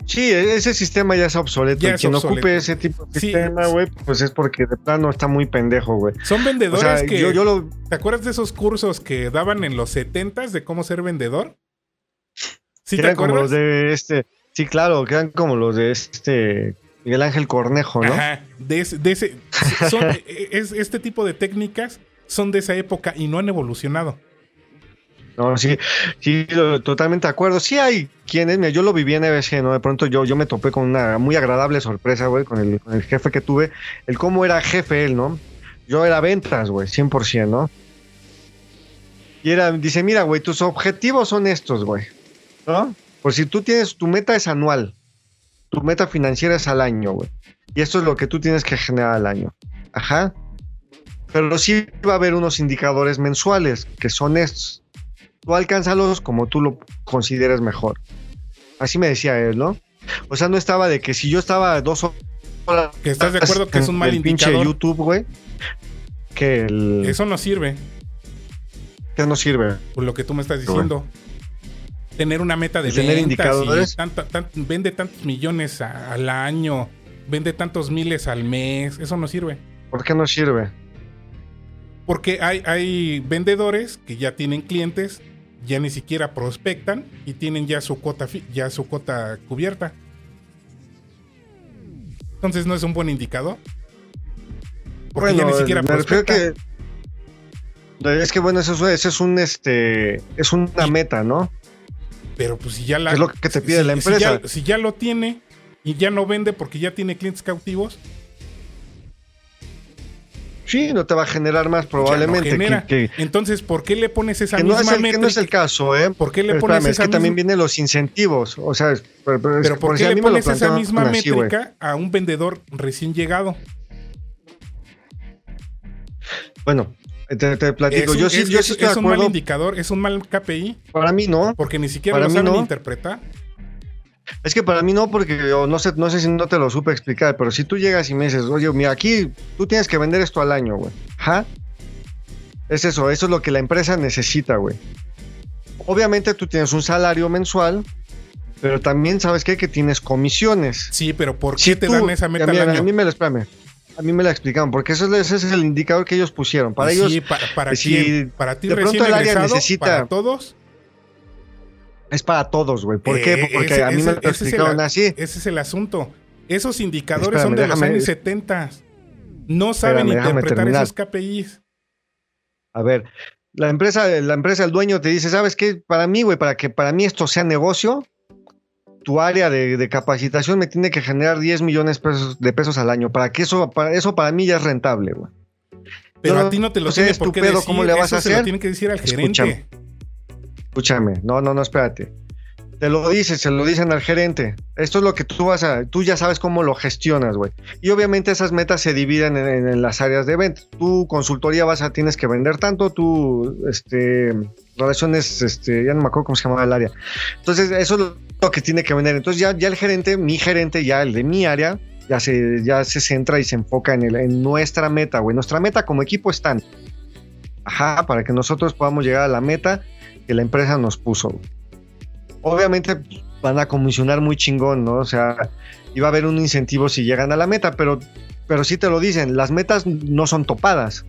Sí, e- ese sistema ya es obsoleto. Ya y es quien obsoleto. ocupe ese tipo de Sí, sistema, güey, pues es porque de plano está muy pendejo, güey. Son O vendedores sea, que... yo, yo lo. ¿Te acuerdas de esos cursos que daban en los 70s de cómo ser vendedor? ¿Sí te eran como los de este. Sí, claro, que eran como los de este. Miguel Ángel Cornejo, ¿no? Ajá, de ese, de ese- son- e- es, este tipo de técnicas son de esa época y no han evolucionado. No, sí, sí, lo- totalmente de acuerdo. Sí hay quienes, mira, yo lo viví en EBC, ¿no? De pronto yo, yo me topé con una muy agradable sorpresa, güey, con el, con el jefe que tuve, el cómo era jefe él, ¿no? Yo era ventas, güey, 100%, ¿no? Y era, dice, mira, güey, tus objetivos son estos, güey, ¿no? Por si tú tienes, tu meta es anual, tu meta financiera es al año, güey. Y esto es lo que tú tienes que generar al año. Ajá. Pero sí va a haber unos indicadores mensuales, que son estos tú alcánzalos como tú lo consideres mejor. Así me decía él, ¿no? O sea, no estaba de que si yo estaba dos horas. Que estás de acuerdo que es un mal pinche indicador. YouTube, güey. Que el. Eso no sirve, que no sirve. por lo que tú me estás diciendo. Tener una meta de ventas indicadores. y vende tantos millones a- al año, vende tantos miles al mes, eso no sirve. ¿Por qué no sirve? Porque hay, hay vendedores que ya tienen clientes, ya ni siquiera prospectan y tienen ya su cuota, ya su cuota cubierta. Entonces no es un buen indicador. Porque ya ni siquiera prospectan. que. Es que bueno, eso, es- eso es un este. Es una meta, ¿no? Pero pues si ya la. Es lo que te pide si- la si empresa. ya- Si ya, lo tiene y ya no vende porque ya tiene clientes cautivos, Sí, no te va a generar más probablemente. ya no genera. que, que- Entonces, ¿por qué le pones esa que no, misma es el, que no es el métrica? caso, ¿eh? ¿Por qué le Pero pones espérame, es esa que también vienen los incentivos. O sea, es- pero, es ¿por qué le pones esa misma así, métrica a un vendedor recién llegado? Bueno, te, te platico. Es yo sí, es- yo sí estoy de es un mal indicador, es un mal KPI, Para mí no. porque ni siquiera Para lo mí saben no. interpretar. Es que para mí no, porque yo no sé, no sé si no te lo supe explicar, pero si tú llegas y me dices, oye, mira, aquí tú tienes que vender esto al año, güey. Ajá. Es eso, eso es lo que la empresa necesita, güey. Obviamente tú tienes un salario mensual, pero también sabes qué? que tienes comisiones. Sí, pero ¿por qué Si te tú- dan esa meta mira, al A año? mí me lo espérame. A mí me la explicaron, porque eso ese es el indicador que ellos pusieron. Para ellos sí, para, para si quién? Para ti de pronto el área necesita- para todos. es para todos, güey. ¿Por qué? Eh, Porque ese- a mí ese- me lo ese es el- explicaron así. Ese es el asunto. Esos indicadores Espérame, son de los años 70. No saben Espérame, interpretar esos KPIs. A ver, la empresa, la empresa, el dueño te dice, ¿sabes qué? Para mí, güey, para que para mí esto sea negocio, tu área de, de capacitación me tiene que generar 10 millones pesos, de pesos al año. Para que eso, para eso para mí ya es rentable, güey. Pero No, a ti no te lo tiene por qué decir. ¿cómo le vas eso a se lo hacer? tiene que decir al Escúchame. Escúchame, no, no, no, espérate. Te lo dicen, se lo dicen al gerente. Esto es lo que tú vas a, tú ya sabes cómo lo gestionas, güey. Y obviamente esas metas se dividen en, las áreas de ventas. Tu consultoría vas a, tienes que vender tanto, tu, este, relaciones, este, ya no me acuerdo cómo se llamaba el área. Entonces, eso es lo que tiene que vender. Entonces, ya, ya el gerente, mi gerente, ya el de mi área, ya se, ya se centra y se enfoca en, el, en nuestra meta, güey. Nuestra meta como equipo es tanto. Ajá, para que nosotros podamos llegar a la meta que la empresa nos puso. Güey obviamente van a comisionar muy chingón, ¿no? O sea, iba a haber un incentivo si llegan a la meta, pero, pero sí te lo dicen, las metas no son topadas.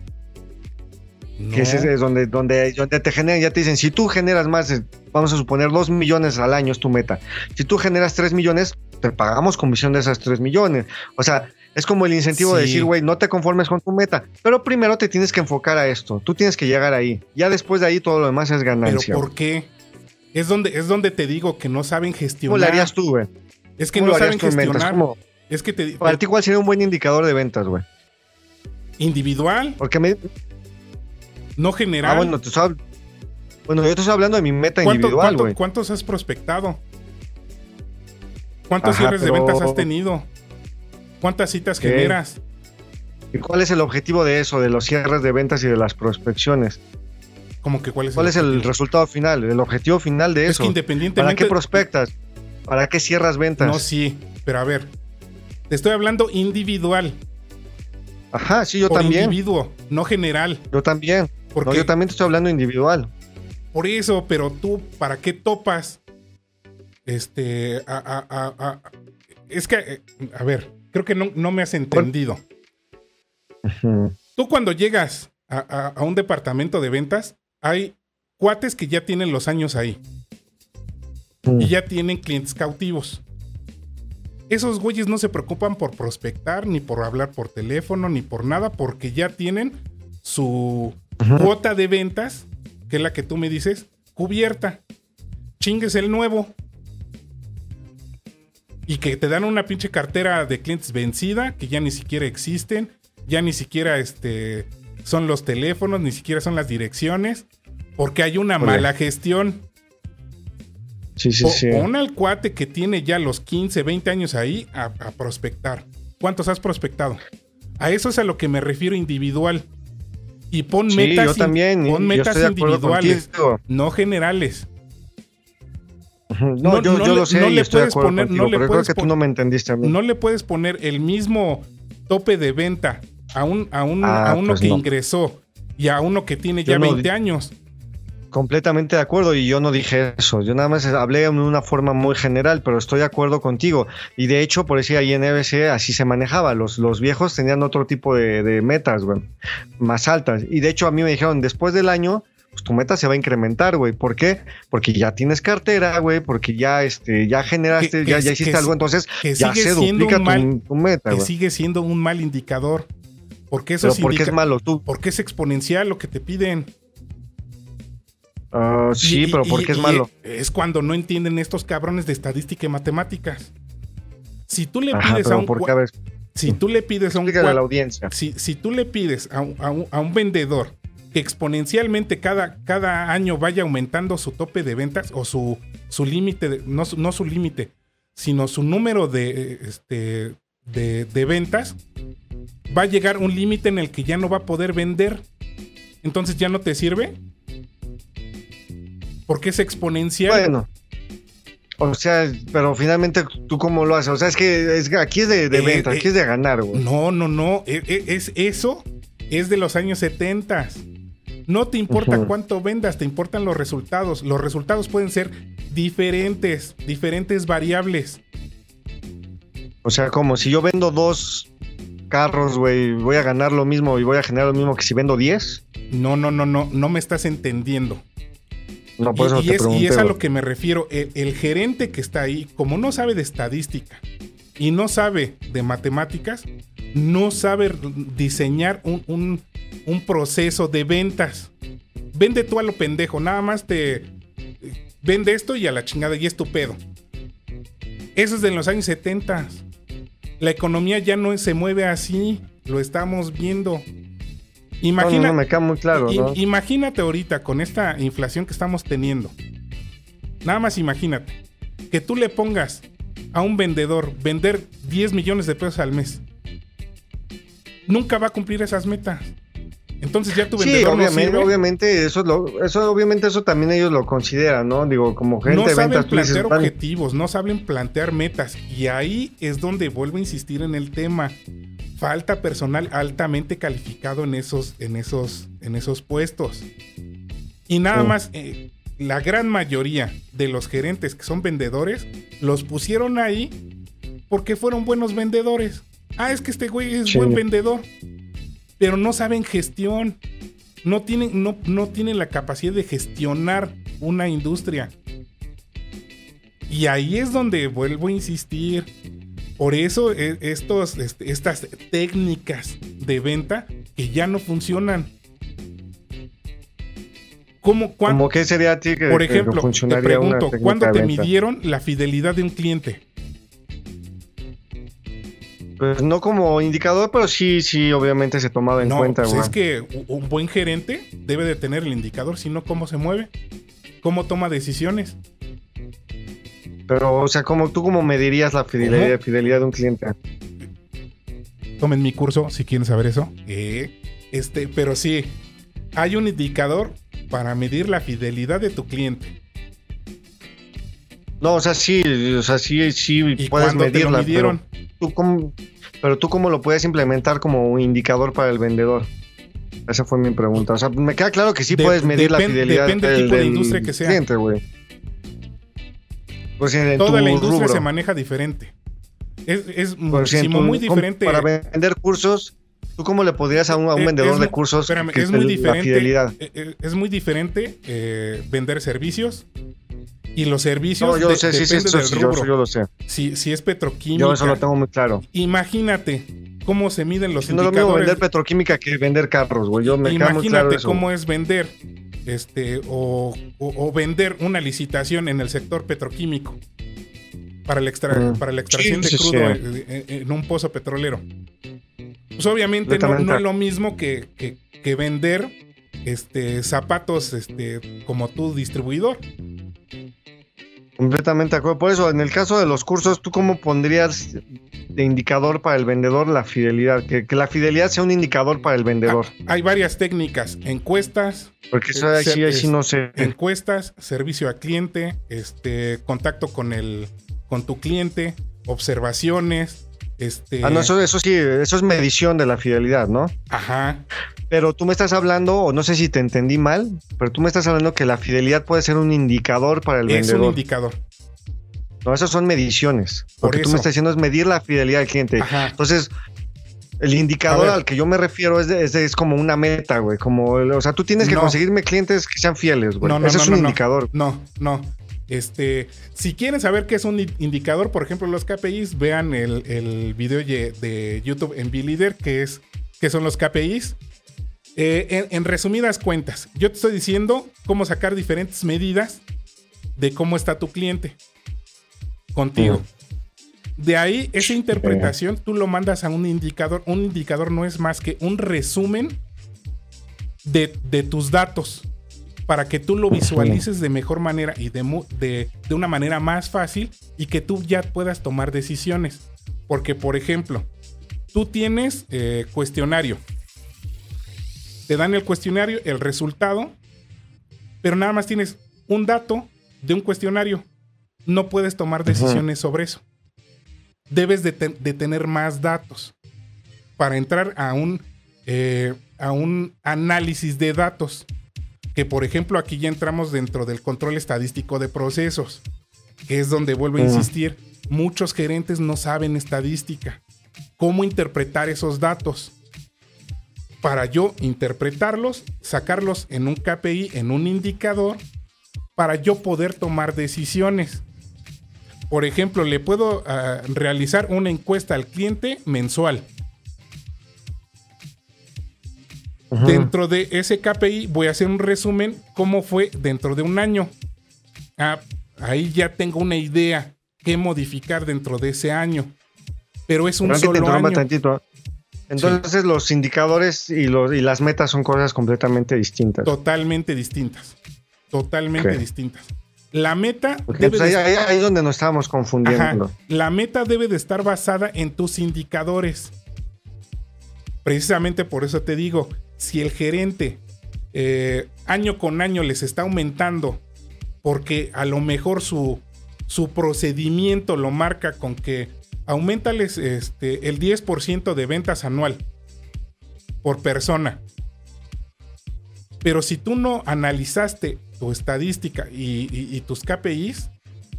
Que es, donde, donde, donde te generan, ya te dicen, si tú generas más, vamos a suponer, 2 millones al año es tu meta. Si tú generas 3 millones, te pagamos comisión de esas 3 millones. O sea, es como el incentivo de decir, güey, no te conformes con tu meta, pero primero te tienes que enfocar a esto, tú tienes que llegar ahí. Ya después de ahí todo lo demás es ganancia. ¿Pero por qué? Es donde, es donde te digo que no saben gestionar. ¿Cómo lo harías tú, güey? Es que no saben gestionar. Es que te, Para ti, ¿cuál sería un buen indicador de ventas, güey? Individual. Porque me. No general. Ah, bueno, tú sabes. Bueno, yo te estoy hablando de mi meta individual, güey. ¿Cuántos has prospectado? ¿Cuántos cierres de ventas has tenido? ¿Cuántas citas generas? ¿Y cuál es el objetivo de eso, de los cierres de ventas y de las prospecciones? ¿Cómo que cuál es ¿Cuál el es el resultado final? El objetivo final de eso. Es que independientemente. ¿Para qué prospectas? ¿Para qué cierras ventas? No, sí, pero a ver. Te estoy hablando individual. Ajá, sí, yo también. individuo, no general. Yo también. Porque, yo también te estoy hablando individual. Por eso, pero tú, ¿para qué topas? Este. A, es que, eh, a ver, creo que no, me has entendido. Tú cuando llegas a, un departamento de ventas, hay cuates que ya tienen los años ahí. Y ya tienen clientes cautivos. Esos güeyes no se preocupan por prospectar, ni por hablar por teléfono, ni por nada, porque ya tienen su cuota de ventas, que es la que tú me dices, cubierta. Chingues el nuevo. Y que te dan una pinche cartera de clientes vencida, que ya ni siquiera existen, ya ni siquiera este, son los teléfonos, ni siquiera son las direcciones, porque hay una mala gestión. Sí, sí, sí. Pon al cuate que tiene ya los 15, 20 años ahí a, prospectar. ¿Cuántos has prospectado? A eso es a lo que me refiero individual. Y pon metas, también, pon metas individuales, no generales. No, yo, lo sé no le puedes poner, no le puedes que tú no me entendiste a mí. No le puedes poner el mismo tope de venta a, un, a, un, ah, uno pues que ingresó y a uno que tiene ya 20 años. Completamente de acuerdo y yo no dije eso, yo nada más hablé de una forma muy general, pero estoy de acuerdo contigo. Y de hecho, por decir ahí en EBC así se manejaba, los, los viejos tenían otro tipo de, metas, güey, más altas. Y de hecho a mí me dijeron, después del año, pues tu meta se va a incrementar, güey. ¿Por qué? Porque ya tienes cartera, güey, porque ya, este, ya generaste, ya, ya, hiciste algo, entonces ya se duplica tu, meta, Que sigue siendo un mal indicador. Porque eso ¿Por qué es malo tú? Porque es exponencial lo que te piden. Ah, sí, pero ¿por qué es malo? Es cuando no entienden estos cabrones de estadística y matemáticas. Si tú le pides a un si tú le pides a un a la audiencia. Si, si, tú le pides a un, vendedor que exponencialmente cada, cada, año vaya aumentando su tope de ventas o su, su límite, no, no, su límite, sino su número de, este, de, de ventas, va a llegar un límite en el que ya no va a poder vender. Entonces ya no te sirve. Porque es exponencial. Bueno. O sea, pero finalmente tú cómo lo haces. O sea, es que, aquí es de, eh, venta, aquí es de ganar, güey. No, no, no. E, e, es, eso es de los años 70. No te importa cuánto vendas, te importan los resultados. Los resultados pueden ser diferentes, diferentes variables. O sea, como si yo vendo dos carros, güey, voy a ganar lo mismo y voy a generar lo mismo que si vendo 10. No, no, no, no, no me estás entendiendo. No, por eso y, es, y es a lo que me refiero. El, gerente que está ahí, como no sabe de estadística y no sabe de matemáticas, no sabe diseñar un, un proceso de ventas. Vende tú a lo pendejo, nada más te vende esto y a la chingada y es tu pedo. Eso es de los años 70. La economía ya no se mueve así, lo estamos viendo. Imagina, me queda muy claro. Imagínate ahorita con esta inflación que estamos teniendo. Nada más imagínate. que tú le pongas a un vendedor vender 10 millones de pesos al mes, nunca va a cumplir esas metas. Entonces ya tu vendedor obviamente, obviamente eso lo, eso obviamente eso también ellos lo consideran, ¿no? Digo, como gente no de saben ventas, tú plantear dices, objetivos, no saben plantear metas y ahí es donde vuelvo a insistir en el tema. Falta personal altamente calificado en esos en esos en esos puestos. Y nada Sí. más eh, la gran mayoría de los gerentes que son vendedores los pusieron ahí porque fueron buenos vendedores. Ah, es que este güey es Sí. buen vendedor. Pero no saben gestión. No tienen, no, no tienen la capacidad de gestionar una industria. Y ahí es donde vuelvo a insistir. Por eso eh, estos, este, estas técnicas de venta que ya no funcionan. ¿Cómo, que sería a ti que, por que ejemplo, te funcionaría una pregunto, ¿cuándo te venta? midieron la fidelidad de un cliente? Pues no como indicador, pero sí, sí, obviamente se tomaba en no, cuenta, pues es que un buen gerente debe de tener el indicador, si no, ¿cómo se mueve? ¿Cómo toma decisiones? Pero, o sea, como tú cómo medirías la fidelidad, ¿Cómo? fidelidad de un cliente. Tomen mi curso si quieren saber eso. Eh, este, pero sí, hay un indicador para medir la fidelidad de tu cliente. No, o sea, sí, o sea, sí, sí ¿Y puedes cuándo te lo medirla, pero tú cómo, pero tú cómo lo puedes implementar como un indicador para el vendedor. Esa fue mi pregunta. O sea, me queda claro que sí De- puedes medir la fidelidad depende del tipo de industria que sea. cliente, güey. Pues en Toda la industria rubro. se maneja diferente. Es, es muchísimo tu- muy ¿cómo- diferente. Para vender cursos, ¿tú cómo le podrías a un, a un Eh, vendedor es de cursos espérame, que es muy diferente. la fidelidad? eh, eh, Es muy diferente eh, vender servicios. Y los servicios No, yo de- lo sé, sí, sí, sí, yo, yo lo sé. Si, si es petroquímica, Yo eso lo tengo muy claro. imagínate cómo se miden los No es lo mismo indicadores. vender petroquímica que vender carros, güey. Yo me muy claro Imagínate eso. cómo es vender este o, o- o vender una licitación en el sector petroquímico para, el extra- Mm. para la extracción Sí, de crudo sí. en, en- un pozo petrolero. Pues obviamente no, no es lo mismo que, que- que vender este, zapatos este, como tu distribuidor. Completamente de acuerdo. Por eso, en el caso de los cursos, ¿tú cómo pondrías de indicador para el vendedor la fidelidad? Que, que la fidelidad sea un indicador para el vendedor. Hay varias técnicas, encuestas, Porque eso ahí sí no sé. encuestas, servicio a cliente, este, contacto con el, con tu cliente, observaciones, este, Ah, no, eso, eso sí, eso es medición de la fidelidad, ¿no? ajá, Pero tú me estás hablando, o no sé si te entendí mal, pero tú me estás hablando que la fidelidad puede ser un indicador para el es un vendedor. indicador, no, esas son mediciones. Por Lo que tú me estás diciendo es medir la fidelidad del cliente. ajá, Entonces, el indicador al que yo me refiero es, de- es, de- es como una meta, güey. Como, o sea, tú tienes que No. conseguirme clientes que sean fieles, güey. No, no, Ese es un indicador. no, no, este, si quieren saber qué es un in- indicador, por ejemplo, los KPIs, vean el, el video de YouTube en B-Leader, que es, que son los KPIs. Eh, en, en resumidas cuentas, yo te estoy diciendo cómo sacar diferentes medidas de cómo está tu cliente contigo. De ahí, esa interpretación tú lo mandas a un indicador. Un indicador no es más que un resumen de, de tus datos para que tú lo visualices de mejor manera y de, mu- de, de una manera más fácil y que tú ya puedas tomar decisiones. Porque, por ejemplo, tú tienes eh, cuestionario. Te dan el cuestionario, el resultado, pero nada más tienes un dato de un cuestionario. No puedes tomar decisiones sobre eso. Debes de, te- de tener más datos para entrar a un, eh, a un análisis de datos. Que por ejemplo aquí ya entramos dentro del control estadístico de procesos, que es donde vuelvo a insistir, muchos gerentes no saben estadística, cómo interpretar esos datos. Para yo interpretarlos, sacarlos en un KPI, en un indicador, para yo poder tomar decisiones. Por ejemplo, le puedo ah, realizar una encuesta al cliente mensual. Dentro de ese KPI voy a hacer un resumen cómo fue dentro de un año. Ah, ahí ya tengo una idea qué modificar dentro de ese año. Pero es un Perdón que te solo año. tantito. Entonces los indicadores y, los, y las metas son cosas completamente distintas. Totalmente distintas. Totalmente distintas. La meta debe pues ahí, ahí, es donde nos estábamos confundiendo. la meta debe de estar basada en tus indicadores. Precisamente por eso te digo, si el gerente eh, año con año les está aumentando porque a lo mejor su, su procedimiento lo marca con que aumentales este, el 10% de ventas anual por persona. Pero si tú no analizaste tu estadística y, tus KPIs,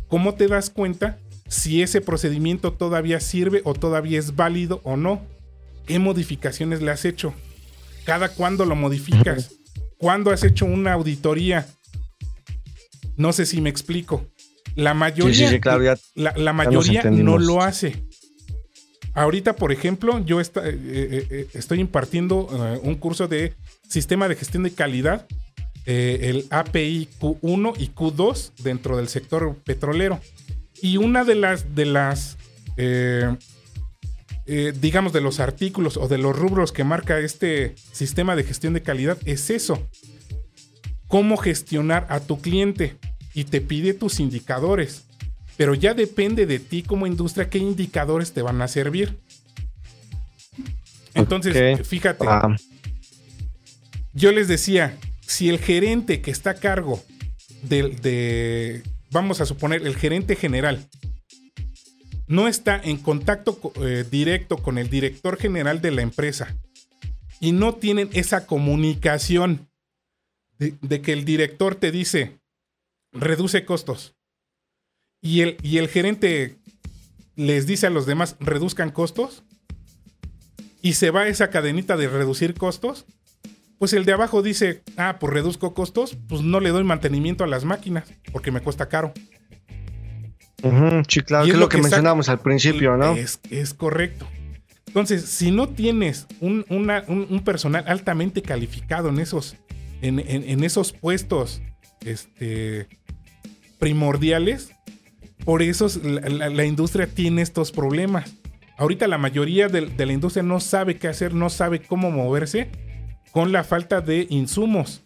¿cómo te das cuenta si ese procedimiento todavía sirve o todavía es válido o no? ¿Qué modificaciones le has hecho? ¿Cada cuándo lo modificas? ¿Cuándo has hecho una auditoría? No sé si me explico. La mayoría, la, mayoría no lo hace. Ahorita, por ejemplo, yo eh, eh, eh, estoy impartiendo un curso de sistema de gestión de calidad el API Q1 y Q2 dentro del sector petrolero. Y una de las, de las digamos, de los artículos o de los rubros que marca este sistema de gestión de calidad es eso. Cómo gestionar a tu cliente y te pide tus indicadores. Pero ya depende de ti como industria qué indicadores te van a servir. Entonces, fíjate. Ah. Yo les decía, si el gerente que está a cargo de, vamos a suponer, el gerente general, no está en contacto eh, directo con el director general de la empresa y no tienen esa comunicación de, que el director te dice, reduce costos, y el, y el gerente les dice a los demás, reduzcan costos, y se va esa cadenita de reducir costos, pues el de abajo dice, ah, pues reduzco costos, pues no le doy mantenimiento a las máquinas porque me cuesta caro. sí, claro, que es lo que, mencionamos al principio, ¿no? Es, es correcto. Entonces, si no tienes un, personal altamente calificado en esos, en, esos puestos este, primordiales, por eso la, industria tiene estos problemas. Ahorita la mayoría de la industria no sabe qué hacer, no sabe cómo moverse con la falta de insumos.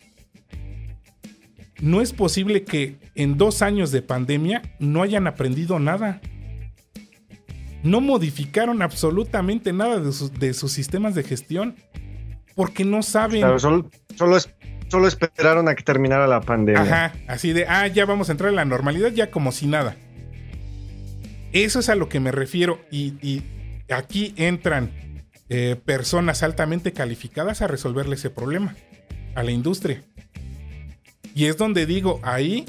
No es posible que en dos años de pandemia no hayan aprendido nada. No modificaron absolutamente nada de, sus sistemas de gestión porque no saben. solo, solo, esperaron a que terminara la pandemia. Ajá, así de, ah, ya vamos a entrar en la normalidad, ya como si nada. Eso es a lo que me refiero y aquí entran eh, personas altamente calificadas a resolverle ese problema a la industria. Y es donde digo, ahí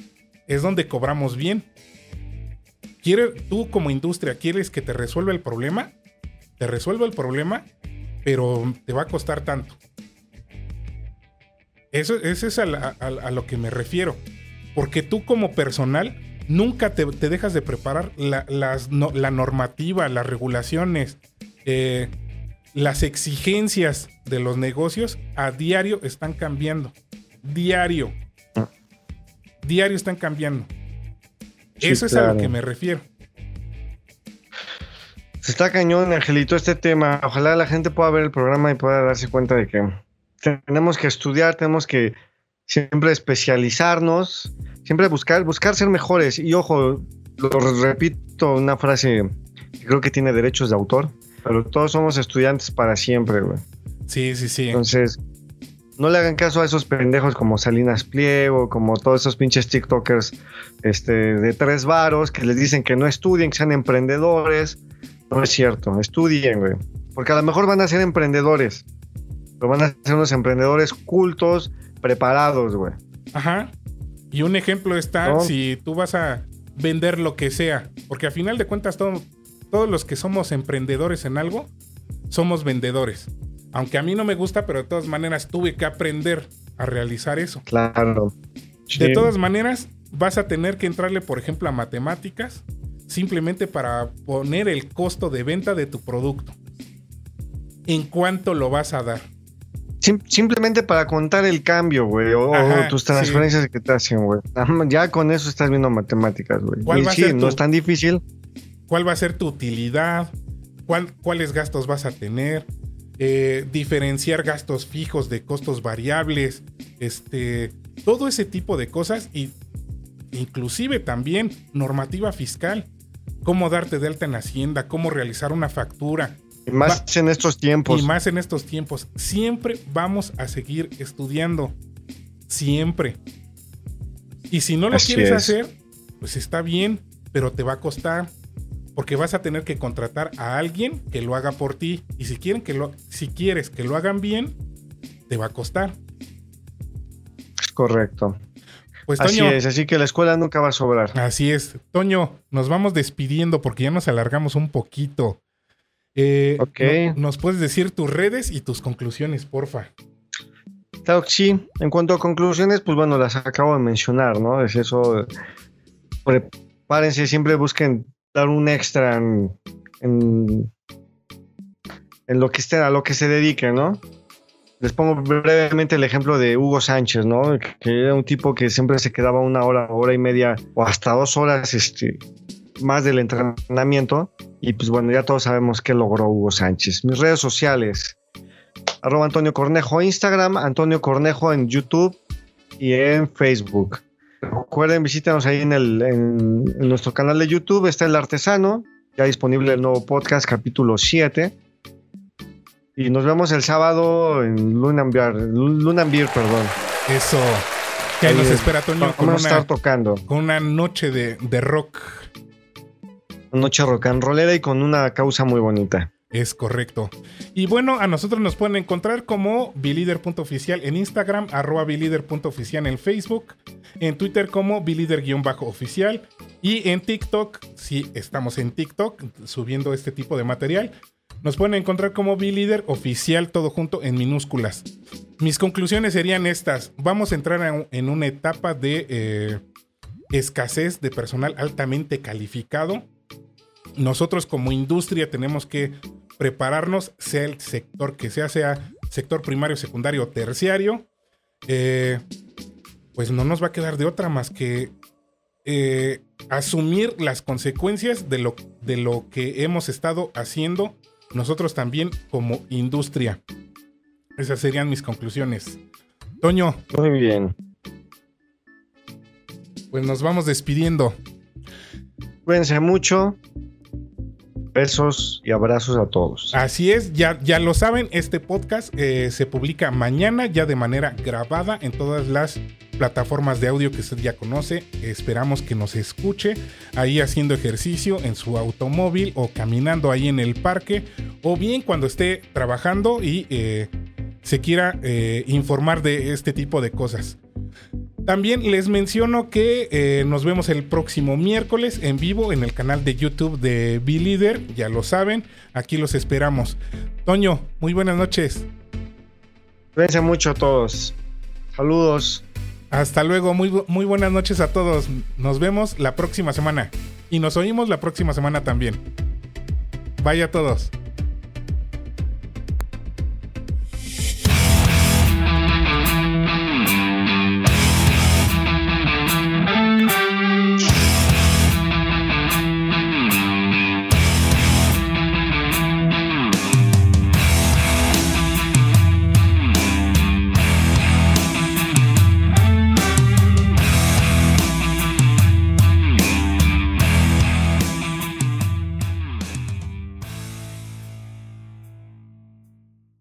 es donde cobramos bien. ¿Quieres, tú como industria, quieres que te resuelva el problema? Te resuelvo el problema, pero te va a costar tanto. Eso, es a, lo que me refiero. Porque tú como personal nunca te, dejas de preparar la, la normativa, las regulaciones, eh, las exigencias de los negocios a diario están cambiando. Diario. Diario están cambiando. Eso es a lo que me refiero. Se está cañón, Angelito, este tema. Ojalá la gente pueda ver el programa y pueda darse cuenta de que tenemos que estudiar, tenemos que siempre especializarnos, siempre buscar, buscar ser mejores. Y ojo, lo repito, una frase que creo que tiene derechos de autor pero todos somos estudiantes para siempre, güey. Sí, sí, sí. Entonces, no le hagan caso a esos pendejos como Salinas Pliego, como todos esos pinches TikTokers este, de tres varos que les dicen que no estudien, que sean emprendedores. No es cierto, estudien, güey. Porque a lo mejor van a ser emprendedores, pero van a ser unos emprendedores cultos, preparados, güey. Ajá. Y un ejemplo está si tú vas a vender lo que sea, porque a final de cuentas todo, todos los que somos emprendedores en algo, somos vendedores. Aunque a mí no me gusta, pero de todas maneras tuve que aprender a realizar eso. Claro. De todas maneras, vas a tener que entrarle, por ejemplo, a matemáticas, simplemente para poner el costo de venta de tu producto. ¿En cuánto lo vas a dar? Simplemente para contar el cambio, güey, o, tus transferencias que te hacen, güey. Ya con eso estás viendo matemáticas, güey. Y sí, no es tan difícil cuál va a ser tu utilidad, cuáles gastos vas a tener, eh, diferenciar gastos fijos de costos variables, este, todo ese tipo de cosas y inclusive también normativa fiscal, cómo darte de alta en Hacienda, cómo realizar una factura. Y más en estos tiempos. Y más en estos tiempos. Siempre vamos a seguir estudiando. Siempre. Y si no lo quieres hacer, pues está bien, pero te va a costar. Porque vas a tener que contratar a alguien que lo haga por ti. Y si, quieren que lo, si quieres que lo hagan bien, te va a costar. Es correcto. Pues, así es, así que la escuela nunca va a sobrar. Así es. Toño, nos vamos despidiendo porque ya nos alargamos un poquito. Eh, ok. ¿Nos puedes decir tus redes y tus conclusiones, porfa? Claro que sí. En cuanto a conclusiones, pues bueno, las acabo de mencionar, ¿no? Es eso. Prepárense, siempre busquen dar un extra en, en, lo que estén, a lo que se dediquen, ¿no? Les pongo brevemente el ejemplo de Hugo Sánchez, ¿no? Que era un tipo que siempre se quedaba una hora, hora y media o hasta dos horas este, más del entrenamiento. Y pues bueno, ya todos sabemos qué logró Hugo Sánchez. Mis redes sociales, arroba Antonio Cornejo Instagram, Antonio Cornejo en YouTube y en Facebook. Recuerden, visítenos ahí en, el, en, nuestro canal de YouTube, está El Artesano, ya disponible el nuevo podcast, capítulo 7. Y nos vemos el sábado en Lunambir, Lunambir perdón. Eso. Que nos espera Toño con una, estar tocando. con una noche de, de rock. Noche rock and y con una causa muy bonita. Es correcto. Y bueno, a nosotros nos pueden encontrar como bilider.oficial en Instagram, arroba bilider.oficial en Facebook, en Twitter como bilider-oficial y en TikTok, si estamos en TikTok subiendo este tipo de material, nos pueden encontrar como B-Leader oficial, todo junto en minúsculas. Mis conclusiones serían estas. Vamos a entrar en una etapa de eh, escasez de personal altamente calificado. Nosotros como industria tenemos que prepararnos, sea el sector que sea, sea sector primario, secundario o terciario. Eh, pues no nos va a quedar de otra más que eh, asumir las consecuencias de lo, de lo que hemos estado haciendo nosotros también como industria. Esas serían mis conclusiones. Toño. Muy bien. Pues nos vamos despidiendo. Cuídense mucho. Besos y abrazos a todos. Así es, ya, ya lo saben, este podcast eh, se publica mañana ya de manera grabada en todas las plataformas de audio que usted ya conoce. Esperamos que nos escuche ahí haciendo ejercicio en su automóvil o caminando ahí en el parque o bien cuando esté trabajando y eh, se quiera eh, informar de este tipo de cosas. También les menciono que eh, nos vemos el próximo miércoles en vivo en el canal de YouTube de Be Leader, ya lo saben, aquí los esperamos. Toño, muy buenas noches. Cuídense mucho a todos. Saludos. Hasta luego, muy, muy buenas noches a todos. Nos vemos la próxima semana. Y nos oímos la próxima semana también. Vaya a todos.